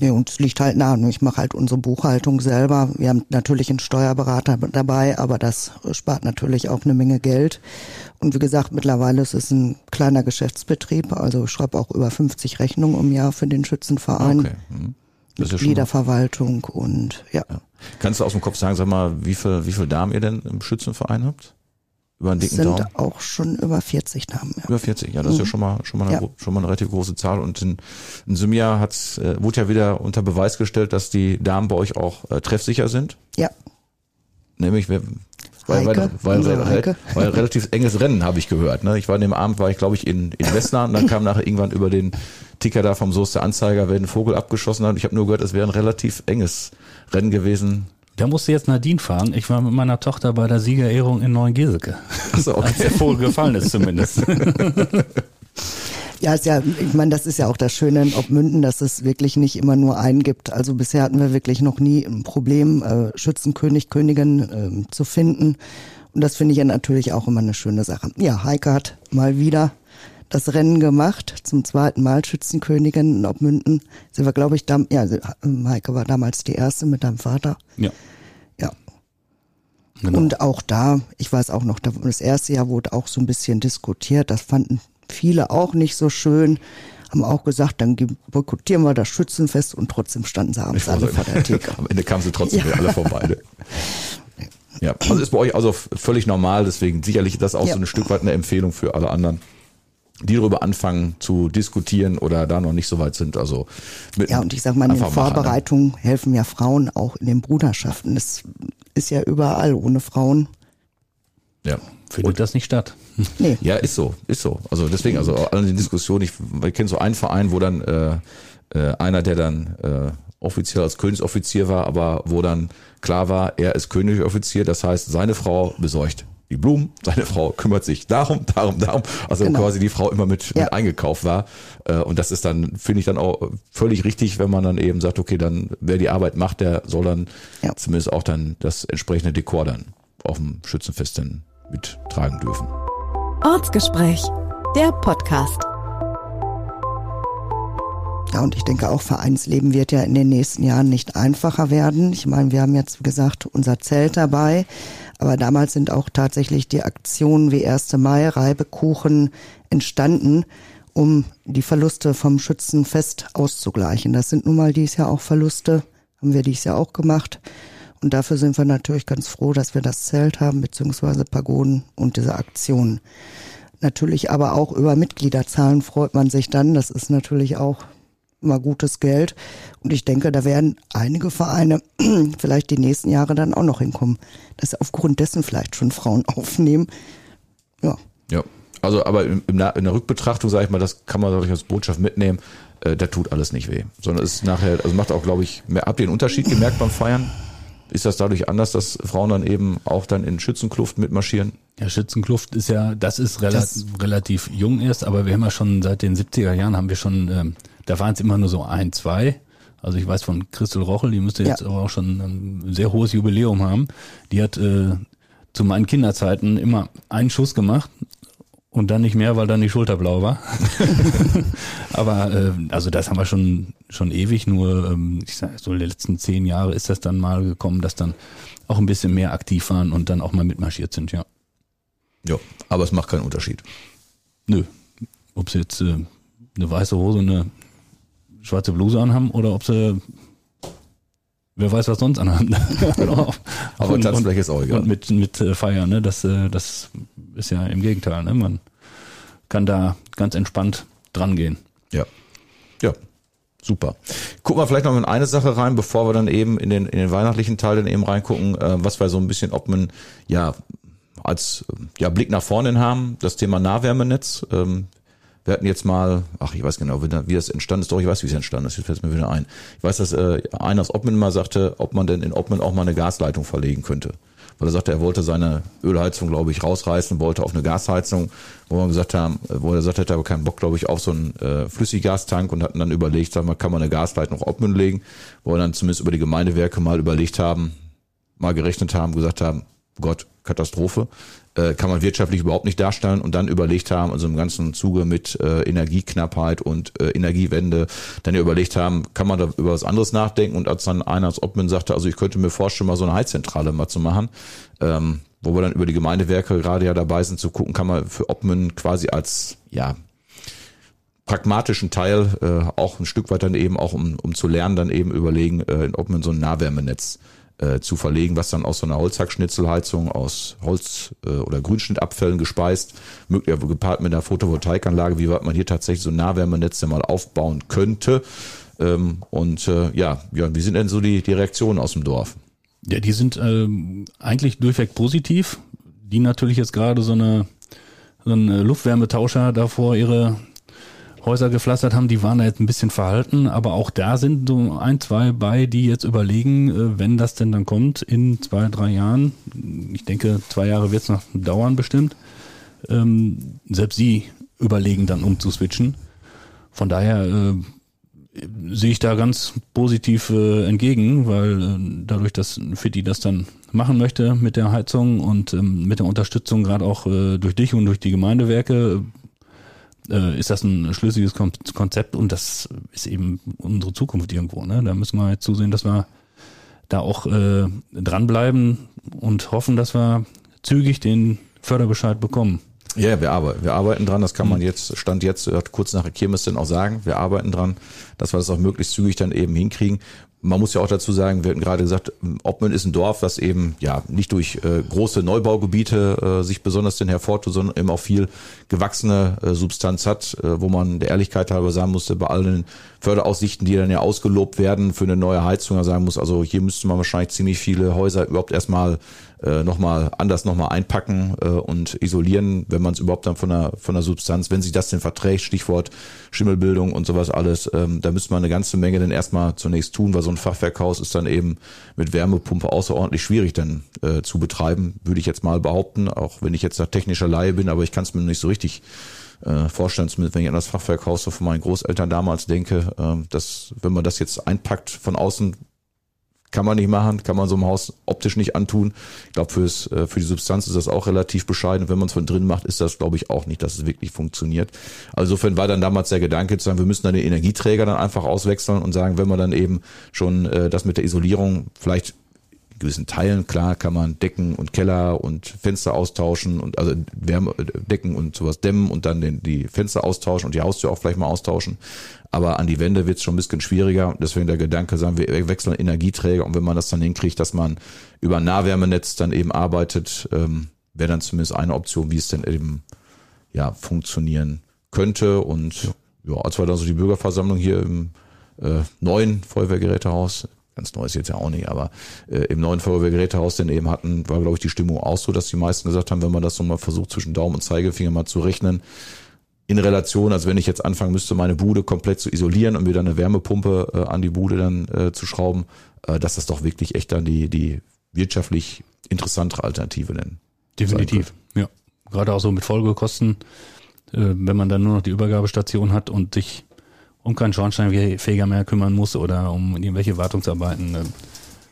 Ja, und es liegt halt nah. Ich mache halt unsere Buchhaltung selber. Wir haben natürlich einen Steuerberater dabei, aber das spart natürlich auch eine Menge Geld. Und wie gesagt, mittlerweile ist es ein kleiner Geschäftsbetrieb. Also ich schreibe auch über 50 Rechnungen im Jahr für den Schützenverein. Okay. Hm. Das ist Mitgliederverwaltung und ja. ja. Kannst du aus dem Kopf sagen, sag mal, wie viel, wie viel Damen ihr denn im Schützenverein habt? Über einen dicken sind Daumen? auch schon über 40 Namen. Ja. Über 40, ja, das ist ja schon mal schon mal eine, Ja. schon mal eine relativ große Zahl. Und in, in Symia hat's, äh, wurde ja wieder unter Beweis gestellt, dass die Damen bei euch auch äh, treffsicher sind. ja. Nämlich, wir, weil, weil, Heike, weil, weil, weil relativ enges Rennen habe ich gehört. Ne? Ich war an dem Abend, war ich glaube ich in, in Westland und dann kam nachher irgendwann über den Ticker da vom Soest der Anzeiger, wer den Vogel abgeschossen hat. Ich habe nur gehört, es wäre ein relativ enges Rennen gewesen. Da musste jetzt Nadine fahren. Ich war mit meiner Tochter bei der Siegerehrung in Neuengeseke. Achso, Als der Vogel gefallen ist zumindest. <laughs> Ja, ist ja, ich meine, das ist ja auch das Schöne in Obmünden, dass es wirklich nicht immer nur einen gibt. Also bisher hatten wir wirklich noch nie ein Problem, äh, Schützenkönig, Königin ähm, zu finden. Und das finde ich ja natürlich auch immer eine schöne Sache. Ja, Heike hat mal wieder das Rennen gemacht, zum zweiten Mal Schützenkönigin in Obmünden. Sie war, glaube ich, dam ja, Heike war damals die erste mit deinem Vater. ja. Ja, Genau. und auch da, ich weiß auch noch, da- das erste Jahr wurde auch so ein bisschen diskutiert. Das fanden viele auch nicht so schön. Haben auch gesagt, dann boykottieren wir das Schützenfest und trotzdem standen sie abends alle vor der Theke. <laughs> Am Ende kamen sie trotzdem Ja. alle vorbei. Ne? Ja, also ist bei euch also völlig normal, deswegen sicherlich ist das auch Ja. so ein Stück weit eine Empfehlung für alle anderen, die darüber anfangen zu diskutieren oder da noch nicht so weit sind. Also mit Ja, und ich sag mal, in den ne? Vorbereitungen helfen ja Frauen auch in den Bruderschaften. Das ist ja überall ohne Frauen. Ja. findet das nicht statt. <laughs> Nee. Ja, ist so, ist so. Also deswegen, also alle die Diskussion, ich, ich kenne so einen Verein, wo dann äh, äh, einer, der dann äh, offiziell als Königsoffizier war, aber wo dann klar war, er ist Königsoffizier, das heißt, seine Frau besorgt die Blumen, seine Frau kümmert sich darum, darum, darum. Also genau. quasi die Frau immer mit, ja. mit eingekauft war. Äh, und das ist dann, finde ich dann auch völlig richtig, wenn man dann eben sagt, okay, dann wer die Arbeit macht, der soll dann ja. zumindest auch dann das entsprechende Dekor dann auf dem Schützenfest dann mittragen dürfen. Ortsgespräch, der Podcast. Ja, und ich denke auch, Vereinsleben wird ja in den nächsten Jahren nicht einfacher werden. Ich meine, wir haben jetzt, wie gesagt, unser Zelt dabei. Aber damals sind auch tatsächlich die Aktionen wie 1. Mai, Reibekuchen entstanden, um die Verluste vom Schützenfest auszugleichen. Das sind nun mal dies Jahr auch Verluste, haben wir dies Jahr auch gemacht. Und dafür sind wir natürlich ganz froh, dass wir das Zelt haben, beziehungsweise Pagoden und diese Aktionen. Natürlich aber auch über Mitgliederzahlen freut man sich dann. Das ist natürlich auch immer gutes Geld. Und ich denke, da werden einige Vereine <clears throat> vielleicht die nächsten Jahre dann auch noch hinkommen, dass sie aufgrund dessen vielleicht schon Frauen <laughs> aufnehmen. Ja. Ja. Also, aber in, in der Rückbetrachtung, sage ich mal, das kann man dadurch als Botschaft mitnehmen, äh, da tut alles nicht weh. Sondern es ist nachher, also macht auch, glaube ich, mehr, habt ihr einen Unterschied gemerkt beim Feiern? Ist das dadurch anders, dass Frauen dann eben auch dann in Schützenkluft mitmarschieren? Ja, Schützenkluft ist ja, das ist relativ, das relativ jung erst, aber wir haben ja schon seit den 70er Jahren haben wir schon ähm, da waren es immer nur so ein, zwei. Also ich weiß von Christel Rochel, die müsste jetzt ja. aber auch schon ein sehr hohes Jubiläum haben. Die hat äh, zu meinen Kinderzeiten immer einen Schuss gemacht und dann nicht mehr, weil dann die Schulter blau war. <laughs> <laughs> aber äh, also das haben wir schon schon ewig. Nur ähm, ich sag so die letzten zehn Jahre ist das dann mal gekommen, dass dann auch ein bisschen mehr aktiv waren und dann auch mal mitmarschiert sind. Ja. Ja, aber es macht keinen Unterschied. Nö, ob es jetzt äh, eine weiße Hose, eine schwarze Bluse anhaben oder ob sie wer weiß was sonst anhaben. <laughs> Aber Tanzfläche ist auch egal. Und mit, mit äh, Feiern, ne? Das, äh, das ist ja im Gegenteil, ne? Man kann da ganz entspannt dran gehen. Ja. Ja. Super. Gucken wir vielleicht noch in eine Sache rein, bevor wir dann eben in den, in den weihnachtlichen Teil dann eben reingucken, äh, was wir so ein bisschen, ob man ja als ja, Blick nach vorne haben, das Thema Nahwärmenetz. Ähm, wir hatten jetzt mal, ach, ich weiß genau, wie das entstanden ist, doch, ich weiß, wie es entstanden ist, jetzt fällt es mir wieder ein. Ich weiß, dass äh, einer aus Obmann mal sagte, ob man denn in Obmann auch mal eine Gasleitung verlegen könnte. Weil er sagte, er wollte seine Ölheizung, glaube ich, rausreißen, wollte auf eine Gasheizung, wo wir gesagt haben, wo er sagt, er hätte aber keinen Bock, glaube ich, auf so einen äh, Flüssiggastank und hatten dann überlegt, sag mal, kann man eine Gasleitung auf Obmann legen, wo wir dann zumindest über die Gemeindewerke mal überlegt haben, mal gerechnet haben, gesagt haben, Gott, Katastrophe äh, kann man wirtschaftlich überhaupt nicht darstellen und dann überlegt haben, also im ganzen Zuge mit äh, Energieknappheit und äh, Energiewende, dann überlegt haben, kann man da über was anderes nachdenken? Und als dann einer als Obmann sagte, also ich könnte mir vorstellen, mal so eine Heizzentrale mal zu machen, ähm, wo wir dann über die Gemeindewerke gerade ja dabei sind zu gucken, kann man für Obmann quasi als, ja, pragmatischen Teil äh, auch ein Stück weit dann eben auch um, um zu lernen, dann eben überlegen, äh, ob man so ein Nahwärmenetz äh, zu verlegen, was dann aus so einer Holzhackschnitzelheizung aus Holz- äh, oder Grünschnittabfällen gespeist, möglich gepaart mit einer Photovoltaikanlage, wie weit man hier tatsächlich so Nahwärmenetze mal aufbauen könnte. Ähm, und äh, ja, ja, wie sind denn so die, die Reaktionen aus dem Dorf? Ja, die sind ähm, eigentlich durchweg positiv. Die natürlich jetzt gerade so eine so ein Luftwärmetauscher davor ihre Häuser gepflastert haben, die waren da jetzt ein bisschen verhalten, aber auch da sind so ein, zwei bei, die jetzt überlegen, äh, wenn das denn dann kommt, in zwei, drei Jahren, ich denke, zwei Jahre wird es noch dauern bestimmt, ähm, selbst sie überlegen dann umzuswitchen. Von daher äh, sehe ich da ganz positiv äh, entgegen, weil äh, dadurch, dass Fitti das dann machen möchte mit der Heizung und ähm, mit der Unterstützung gerade auch äh, durch dich und durch die Gemeindewerke, äh, ist das ein schlüssiges Konzept und das ist eben unsere Zukunft irgendwo. Ne? Da müssen wir jetzt zusehen, dass wir da auch äh, dranbleiben und hoffen, dass wir zügig den Förderbescheid bekommen. Ja, wir arbeiten, wir arbeiten dran, das kann man hm. jetzt, Stand jetzt, kurz nach der Kirmes dann auch sagen, wir arbeiten dran, dass wir das auch möglichst zügig dann eben hinkriegen man muss ja auch dazu sagen, wir hatten gerade gesagt, Obmann ist ein Dorf, das eben ja nicht durch äh, große Neubaugebiete äh, sich besonders denn hervortut, sondern eben auch viel gewachsene äh, Substanz hat, äh, wo man der Ehrlichkeit halber sagen musste, bei allen Förderaussichten, die dann ja ausgelobt werden für eine neue Heizung, sagen muss, also hier müsste man wahrscheinlich ziemlich viele Häuser überhaupt erstmal äh, nochmal anders nochmal einpacken äh, und isolieren, wenn man es überhaupt dann von der von der Substanz, wenn sich das denn verträgt, Stichwort Schimmelbildung und sowas alles, ähm, da müsste man eine ganze Menge dann erstmal zunächst tun, weil so ein Fachwerkhaus ist dann eben mit Wärmepumpe außerordentlich schwierig dann äh, zu betreiben, würde ich jetzt mal behaupten, auch wenn ich jetzt da technischer Laie bin, aber ich kann es mir nicht so richtig äh, vorstellen, zumindest wenn ich an das Fachwerkhaus von meinen Großeltern damals denke, äh, dass wenn man das jetzt einpackt von außen, kann man nicht machen, kann man so einem Haus optisch nicht antun. Ich glaube, fürs, äh, für die Substanz ist das auch relativ bescheiden. Wenn man es von drin macht, ist das, glaube ich, auch nicht, dass es wirklich funktioniert. Also insofern war dann damals der Gedanke zu sagen, wir müssen dann den Energieträger dann einfach auswechseln und sagen, wenn man dann eben schon äh, das mit der Isolierung vielleicht gewissen Teilen, klar, kann man Decken und Keller und Fenster austauschen und also Wärme, Decken und sowas dämmen und dann den, die Fenster austauschen und die Haustür auch vielleicht mal austauschen. Aber an die Wände wird es schon ein bisschen schwieriger. Deswegen der Gedanke, sagen wir, wechseln Energieträger und wenn man das dann hinkriegt, dass man über ein Nahwärmenetz dann eben arbeitet, ähm, wäre dann zumindest eine Option, wie es denn eben ja funktionieren könnte. Und ja, ja als wir dann so die Bürgerversammlung hier im äh, neuen Feuerwehrgerätehaus ganz neu ist jetzt ja auch nicht, aber äh, im neuen Feuerwehrgerätehaus denn eben hatten, war glaube ich die Stimmung auch so, dass die meisten gesagt haben, wenn man das so mal versucht zwischen Daumen und Zeigefinger mal zu rechnen, in Relation, als wenn ich jetzt anfangen müsste, meine Bude komplett zu isolieren und mir dann eine Wärmepumpe äh, an die Bude dann äh, zu schrauben, äh, dass das doch wirklich echt dann die, die wirtschaftlich interessantere Alternative nennen. Definitiv, ja. Gerade auch so mit Folgekosten, äh, wenn man dann nur noch die Übergabestation hat und sich um keinen Schornsteinfeger mehr kümmern muss oder um irgendwelche Wartungsarbeiten.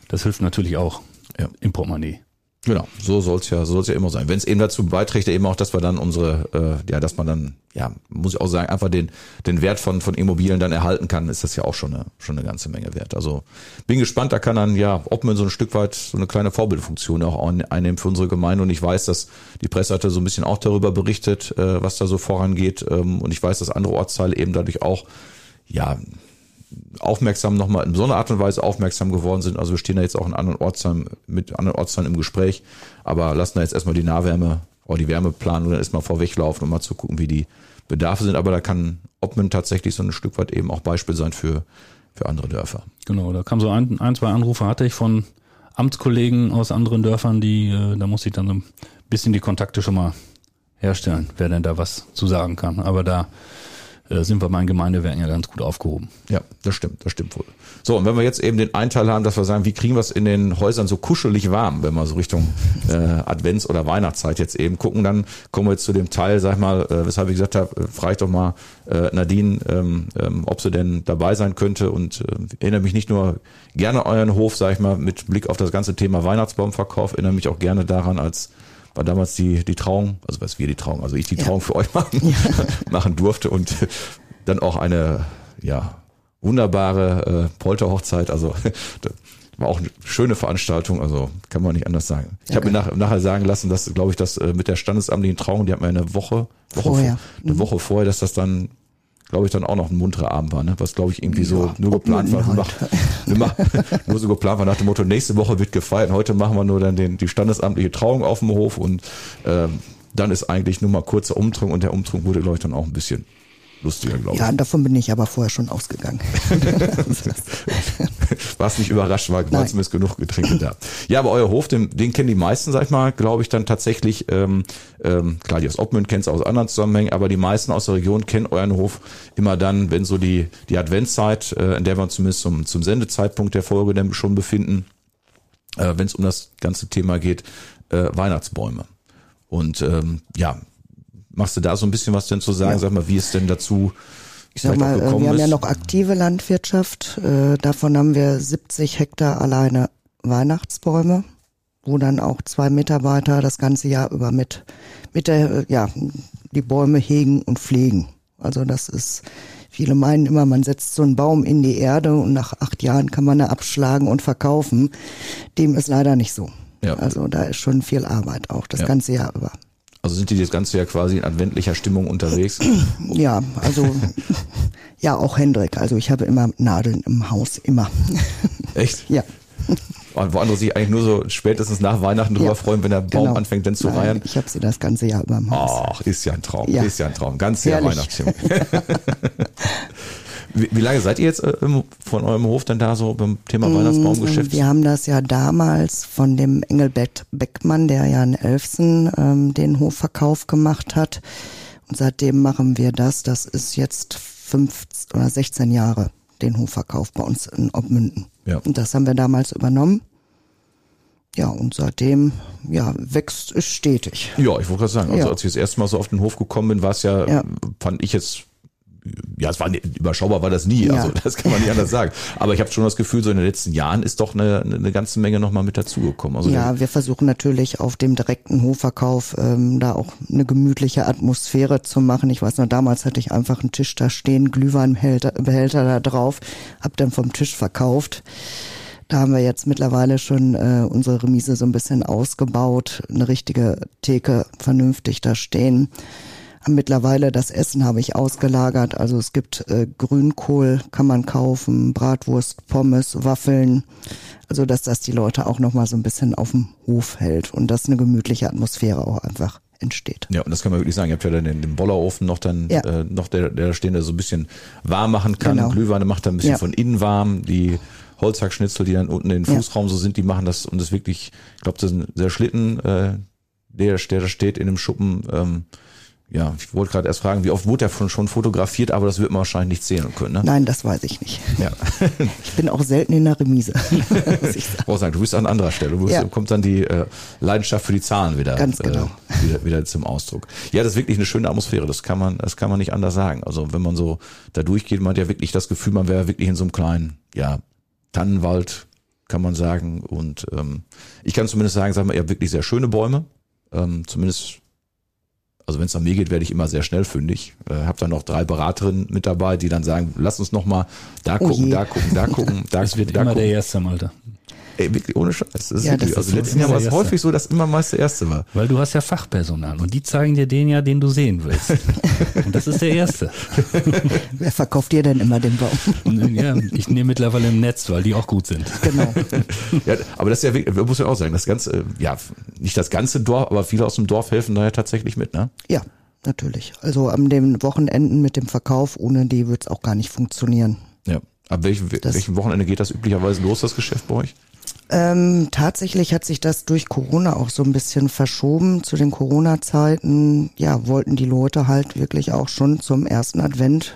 Das hilft natürlich auch ja. im Portemonnaie. Genau, so soll's ja, so soll's ja immer sein. Wenn es eben dazu beiträgt, eben auch, dass wir dann unsere, äh, ja, dass man dann, ja, muss ich auch sagen, einfach den den Wert von von Immobilien dann erhalten kann, ist das ja auch schon eine schon eine ganze Menge wert. Also bin gespannt, da kann dann ja, ob man so ein Stück weit so eine kleine Vorbildfunktion auch einnehmen für unsere Gemeinde. Und ich weiß, dass die Presse hatte so ein bisschen auch darüber berichtet, äh, was da so vorangeht. Ähm, und ich weiß, dass andere Ortsteile eben dadurch auch ja, aufmerksam nochmal in besonderer Art und Weise aufmerksam geworden sind. Also wir stehen da jetzt auch in anderen Ortsteilen, mit anderen Ortsteilen im Gespräch, aber lassen da jetzt erstmal die Nahwärme oder die Wärmeplanung dann erstmal vorweglaufen, um mal zu gucken, wie die Bedarfe sind. Aber da kann Obmann tatsächlich so ein Stück weit eben auch Beispiel sein für, für andere Dörfer. Genau, da kam so ein, ein zwei Anrufe hatte ich von Amtskollegen aus anderen Dörfern, die, äh, da muss ich dann so ein bisschen die Kontakte schon mal herstellen, wer denn da was zu sagen kann. Aber da sind wir meinen Gemeindewerken ja ganz gut aufgehoben. Ja, das stimmt, das stimmt wohl. So, und wenn wir jetzt eben den Einteil haben, dass wir sagen, wie kriegen wir es in den Häusern so kuschelig warm, wenn wir so Richtung äh, Advents- oder Weihnachtszeit jetzt eben gucken, dann kommen wir jetzt zu dem Teil, sag ich mal, äh, weshalb ich gesagt habe, äh, frage ich doch mal äh, Nadine, ähm, ähm, ob sie denn dabei sein könnte und äh, erinnere mich nicht nur gerne euren Hof, sag ich mal, mit Blick auf das ganze Thema Weihnachtsbaumverkauf, erinnere mich auch gerne daran als war damals die, die Trauung, also was wir die Trauung, also ich die ja. Trauung für euch machen, ja. <laughs> machen durfte und dann auch eine, ja, wunderbare äh, Polterhochzeit, also <laughs> war auch eine schöne Veranstaltung, also kann man nicht anders sagen. Ich okay. habe mir nach, nachher sagen lassen, dass, glaube ich, das äh, mit der standesamtlichen Trauung, die hat mir eine Woche, Woche vorher. Vor, eine mhm. Woche vorher, dass das dann glaube ich, dann auch noch ein munterer Abend war, ne? was glaube ich irgendwie ja, so nur geplant war. Wir machen, wir machen, <laughs> nur so geplant war nach dem Motto, nächste Woche wird gefeiert, heute machen wir nur dann den, die standesamtliche Trauung auf dem Hof und ähm, dann ist eigentlich nur mal kurzer Umtrunk und der Umtrunk wurde, glaube ich, dann auch ein bisschen lustiger, glaube ich. Ja, davon bin ich aber vorher schon ausgegangen. <laughs> Warst nicht überrascht, war Nein. zumindest genug Getränke da. Ja, aber euer Hof, den, den kennen die meisten, sag ich mal, glaube ich, dann tatsächlich, ähm, ähm, klar, die aus Obmünd kennt es aus anderen Zusammenhängen, aber die meisten aus der Region kennen euren Hof immer dann, wenn so die, die Adventszeit, äh, in der wir uns zumindest zum, zum Sendezeitpunkt der Folge dann schon befinden, äh, wenn es um das ganze Thema geht, äh, Weihnachtsbäume. Und ähm, ja, Machst du da so ein bisschen was denn zu sagen? Ja. Sag mal, wie es denn dazu ich sag mal, wir haben ist? ja noch aktive Landwirtschaft. Äh, davon haben wir 70 Hektar alleine Weihnachtsbäume, wo dann auch zwei Mitarbeiter das ganze Jahr über mit, mit der, ja, die Bäume hegen und pflegen. Also das ist, viele meinen immer, man setzt so einen Baum in die Erde und nach acht Jahren kann man ihn abschlagen und verkaufen. Dem ist leider nicht so. Ja. Also da ist schon viel Arbeit auch das ja. ganze Jahr über. Also sind die das ganze Jahr quasi in adventlicher Stimmung unterwegs? <clears throat> Ja, also ja, auch Hendrik. Also ich habe immer Nadeln im Haus, immer. <laughs> Echt? Ja. Und wo andere sich eigentlich nur so spätestens nach Weihnachten drüber ja, freuen, wenn der Baum genau. anfängt dann zu Nein, reihen. Ich habe sie das ganze Jahr über im Haus. Ach, ist ja ein Traum, ja. ist ja ein Traum. Ganz Jahr Weihnachtsstimmung. <laughs> Wie, wie lange seid ihr jetzt äh, von eurem Hof denn da so beim Thema Weihnachtsbaumgeschäft? Wir haben das ja damals von dem Engelbert Beckmann, der ja in Elfsen ähm, den Hofverkauf gemacht hat. Und seitdem machen wir das. Das ist jetzt 15 oder 16 Jahre den Hofverkauf bei uns in Obmünden. Ja. Und das haben wir damals übernommen. Ja, und seitdem ja, wächst es stetig. Ja, ich wollte gerade sagen, also Ja. als ich das erste Mal so auf den Hof gekommen bin, war es ja, Ja. fand ich jetzt, ja, es war nicht, überschaubar war das nie, Ja. also das kann man nicht anders sagen. Aber ich habe schon das Gefühl, so in den letzten Jahren ist doch eine, eine ganze Menge nochmal mit dazugekommen. Also Ja, wir versuchen natürlich auf dem direkten Hofverkauf ähm, da auch eine gemütliche Atmosphäre zu machen. Ich weiß noch, damals hatte ich einfach einen Tisch da stehen, Glühweinbehälter Behälter da drauf, hab dann vom Tisch verkauft. Da haben wir jetzt mittlerweile schon äh, unsere Remise so ein bisschen ausgebaut, eine richtige Theke vernünftig da stehen. Mittlerweile das Essen habe ich ausgelagert. Also es gibt äh, Grünkohl, kann man kaufen, Bratwurst, Pommes, Waffeln. Also dass das die Leute auch noch mal so ein bisschen auf dem Hof hält und dass eine gemütliche Atmosphäre auch einfach entsteht. Ja, und das kann man wirklich sagen. Ihr habt ja dann den, den Bollerofen noch dann, Ja. äh, noch der, der da stehen, der so ein bisschen warm machen kann. Genau. Glühweine macht dann ein bisschen Ja. von innen warm. Die Holzhackschnitzel, die dann unten in den Ja. Fußraum so sind, die machen das und das wirklich, ich glaube, das ist ein sehr Schlitten, äh, der, der da steht in dem Schuppen. Ähm, ja, ich wollte gerade erst fragen, wie oft wurde von, schon fotografiert, aber das wird man wahrscheinlich nicht sehen können, ne? Nein, das weiß ich nicht. Ja. <laughs> Ich bin auch selten in der Remise, <laughs> muss ich sagen. Sagen, du bist an anderer Stelle. Du bist, Ja. kommt dann die äh, Leidenschaft für die Zahlen wieder, Ganz genau. äh, wieder, wieder zum Ausdruck. Ja, das ist wirklich eine schöne Atmosphäre. Das kann man, das kann man nicht anders sagen. Also wenn man so da durchgeht, man hat ja wirklich das Gefühl, man wäre wirklich in so einem kleinen, ja, Tannenwald, kann man sagen. Und ähm, ich kann zumindest sagen, sagen wir, ihr habt wirklich sehr schöne Bäume. Ähm, zumindest, also wenn es an mir geht, werde ich immer sehr schnell fündig. Äh, hab dann noch drei Beraterinnen mit dabei, die dann sagen, lass uns noch mal da Oh gucken, je. da gucken, da gucken, <laughs> da Es wird da immer gucken. der Erste, Malte. Ey, wirklich ohne Scheiß. Das ist Ja, das also letzten. Jahr war es häufig so, dass immer meist der Erste war. Weil du hast ja Fachpersonal und die zeigen dir den ja, den du sehen willst. <laughs> Und das ist der Erste. <laughs> Wer verkauft dir denn immer den Baum? <laughs> Ja, ich nehme mittlerweile im Netz, weil die auch gut sind. Genau. Ja, aber das ist ja wirklich, muss ja auch sagen, das ganze, ja, nicht das ganze Dorf, aber viele aus dem Dorf helfen da ja tatsächlich mit, ne? Ja, natürlich. Also an den Wochenenden mit dem Verkauf, ohne die wird's auch gar nicht funktionieren. Ja. Ab welchem, Das- welchem Wochenende geht das üblicherweise los, das Geschäft bei euch? Ähm, tatsächlich hat sich das durch Corona auch so ein bisschen verschoben. Zu den Corona-Zeiten, ja, wollten die Leute halt wirklich auch schon zum ersten Advent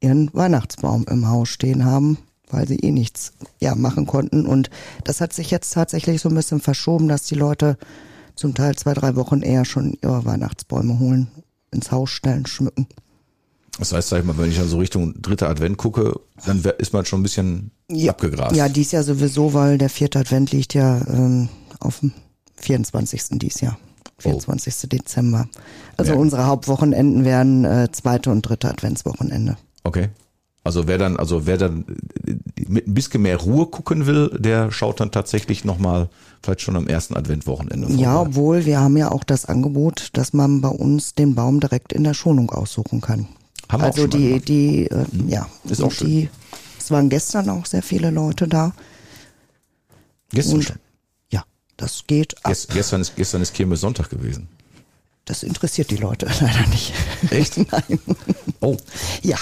ihren Weihnachtsbaum im Haus stehen haben, weil sie eh nichts ja, machen konnten. Und das hat sich jetzt tatsächlich so ein bisschen verschoben, dass die Leute zum Teil zwei, drei Wochen eher schon ihre Weihnachtsbäume holen, ins Haus stellen, schmücken. Das heißt, sag ich mal, wenn ich dann so Richtung dritter Advent gucke, dann ist man schon ein bisschen abgegrast. Ja, dies Jahr sowieso, weil der vierte Advent liegt ja ähm, auf dem 24. dies Jahr. 24. Dezember. Also Ja. unsere Hauptwochenenden werden äh, zweite und dritte Adventswochenende. Okay. Also wer dann, also wer dann äh, mit ein bisschen mehr Ruhe gucken will, der schaut dann tatsächlich nochmal, vielleicht schon am ersten Adventwochenende vorbei. Ja, obwohl wir haben ja auch das Angebot, dass man bei uns den Baum direkt in der Schonung aussuchen kann. Haben wir auch also schon mal die, die, äh, ja, Ist auch schön. die, es waren gestern auch sehr viele Leute da. Gestern Und schon. ja, das geht ab. Gest, gestern ist, gestern ist Kirmes Sonntag gewesen. Das interessiert die Leute <laughs> leider nicht. Echt? <laughs> Nein. Oh. Ja,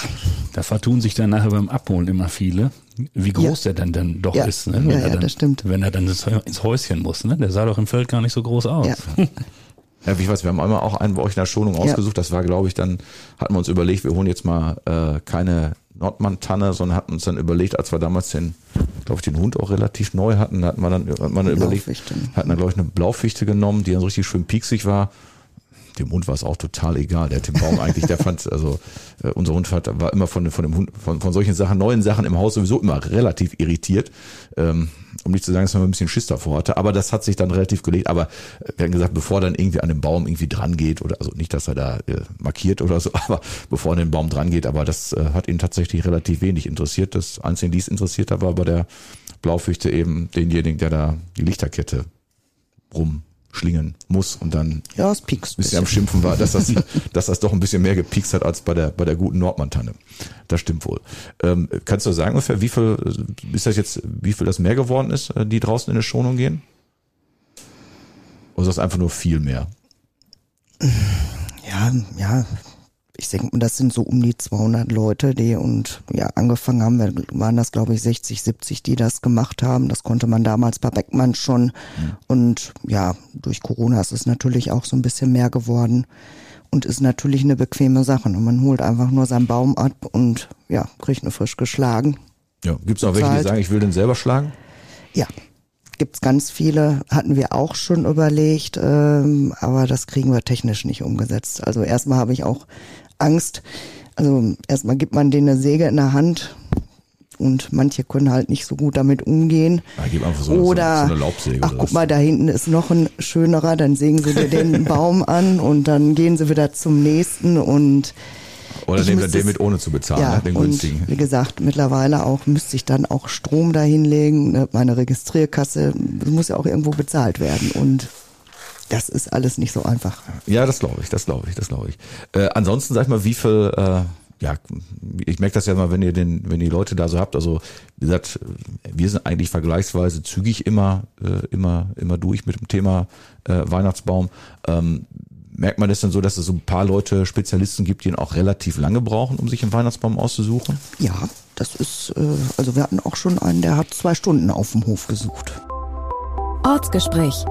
Da vertun sich dann nachher beim Abholen immer viele, wie groß der dann, dann doch Ja. ist. Ne? Ja, er ja, dann, das stimmt. Wenn er dann ins ins Häuschen muss. Ne? Der sah doch im Feld gar nicht so groß aus. Ja. <laughs> Ja, wie ich weiß, wir haben einmal auch einen bei euch in der Schonung ausgesucht. Das war, glaube ich, dann hatten wir uns überlegt, wir holen jetzt mal äh, keine Nordmann-Tanne, sondern hatten uns dann überlegt, als wir damals den, glaube ich, den Hund auch relativ neu hatten, hatten wir dann, hat man dann überlegt, hatten dann, glaube ich, eine Blaufichte genommen, die dann so richtig schön pieksig war. Dem Hund war es auch total egal. Der hat den Baum eigentlich, der fand, also äh, unser Hund hat, war immer von, von dem Hund, von, von solchen Sachen, neuen Sachen im Haus sowieso immer relativ irritiert. Ähm, um nicht zu sagen, dass man ein bisschen Schiss davor hatte. Aber das hat sich dann relativ gelegt. Aber äh, wir haben gesagt, bevor dann irgendwie an dem Baum irgendwie dran geht, oder also nicht, dass er da äh, markiert oder so, <laughs> aber bevor er an den Baum dran geht, aber das äh, hat ihn tatsächlich relativ wenig interessiert. Das Einzige, die es interessiert hat, war bei der Blaufichte eben denjenigen, der da die Lichterkette rumschlingen muss und dann ja, es piekst. ein bisschen am Schimpfen war, dass das, <laughs> dass das doch ein bisschen mehr gepiekst hat als bei der, bei der guten Nordmann-Tanne. Das stimmt wohl. Ähm, kannst du sagen ungefähr, wie viel, äh, ist das jetzt, wie viel das mehr geworden ist, äh, die draußen in eine Schonung gehen? Oder ist das einfach nur viel mehr? Ja, ja, ich denke, das sind so um die 200 Leute, die und ja, angefangen haben, waren das glaube ich 60, 70, die das gemacht haben. Das konnte man damals bei Beckmann schon. Mhm. Und ja, durch Corona ist es natürlich auch so ein bisschen mehr geworden und ist natürlich eine bequeme Sache. Und man holt einfach nur seinen Baum ab und ja, kriegt eine frisch geschlagen. Ja, gibt es auch welche, die sagen, ich will den selber schlagen? Ja, gibt's ganz viele, hatten wir auch schon überlegt, ähm, aber das kriegen wir technisch nicht umgesetzt. Also erstmal habe ich auch Angst. Also erstmal gibt man denen eine Säge in der Hand und manche können halt nicht so gut damit umgehen. Ja, gib einfach so, oder, so, so. Ach, guck mal, da hinten ist noch ein schönerer, dann sägen sie dir den <laughs> Baum an und dann gehen sie wieder zum nächsten und oder nehmen wir den mit ohne zu bezahlen, ja, ne? den günstigen. Wie gesagt, mittlerweile auch müsste ich dann auch Strom dahinlegen, ne? meine Registrierkasse, das muss ja auch irgendwo bezahlt werden und das ist alles nicht so einfach. Ja, das glaube ich, das glaube ich, das glaube ich. Äh, ansonsten sag ich mal, wie viel, äh, ja, ich merke das ja mal, wenn ihr den, wenn ihr die Leute da so habt. Also wie gesagt, wir sind eigentlich vergleichsweise zügig immer, äh, immer, immer durch mit dem Thema äh, Weihnachtsbaum. Ähm, merkt man das dann so, dass es so ein paar Leute, Spezialisten gibt, die ihn auch relativ lange brauchen, um sich einen Weihnachtsbaum auszusuchen? Ja, das ist, äh, also wir hatten auch schon einen, der hat zwei Stunden auf dem Hof gesucht. Ortsgespräch.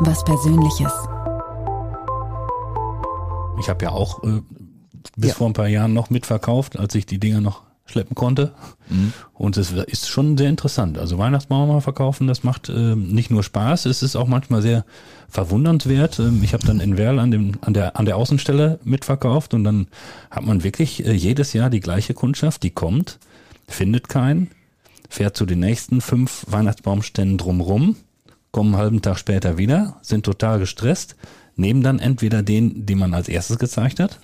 Was Persönliches. Ich habe ja auch äh, bis Ja. vor ein paar Jahren noch mitverkauft, als ich die Dinger noch schleppen konnte. Und es ist schon sehr interessant. Also Weihnachtsbaum mal verkaufen, das macht ähm, nicht nur Spaß, es ist auch manchmal sehr verwundernswert. Ähm, ich habe dann in Werl an, dem, an, der, an der Außenstelle mitverkauft und dann hat man wirklich äh, jedes Jahr die gleiche Kundschaft, die kommt, findet keinen, fährt zu den nächsten fünf Weihnachtsbaumständen drumrum, kommen einen halben Tag später wieder, sind total gestresst, nehmen dann entweder den, den man als erstes gezeigt hat,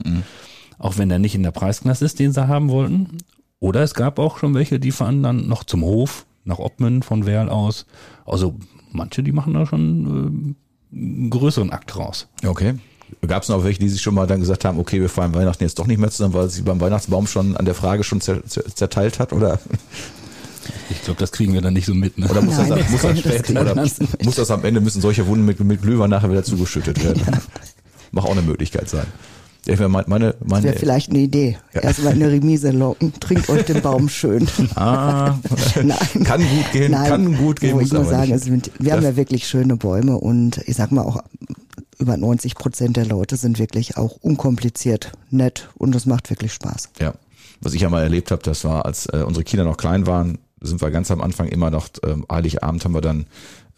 auch wenn der nicht in der Preisklasse ist, den sie haben wollten. Oder es gab auch schon welche, die fahren dann noch zum Hof, nach Oppmen von Werl aus. Also manche, die machen da schon äh, einen größeren Akt raus. Okay. Gab es noch welche, die sich schon mal dann gesagt haben, okay, wir fahren Weihnachten jetzt doch nicht mehr zusammen, weil sie beim Weihnachtsbaum schon an der Frage schon zer zer zerteilt hat? Oder, Ich glaube, das kriegen wir dann nicht so mit. Ne? oder muss, Nein, das, das muss, das, das später, oder muss das am Ende, müssen solche Wunden mit, mit Glühwein nachher wieder zugeschüttet werden? <laughs> Mag auch eine Möglichkeit sein. Ja, ich meine, meine, Das meine, wäre vielleicht eine Idee. Erstmal eine Remise locken, trinkt euch den Baum schön. <laughs> ah, <laughs> Nein. kann gut gehen, Nein, kann gut gehen, muss ich nur aber sagen, sind, wir haben ja wirklich schöne Bäume und ich sag mal auch über 90 Prozent der Leute sind wirklich auch unkompliziert, nett und es macht wirklich Spaß. Ja. Was ich ja mal erlebt habe, das war, als äh, unsere Kinder noch klein waren, sind wir ganz am Anfang immer noch, ähm, Heiligabend haben wir dann,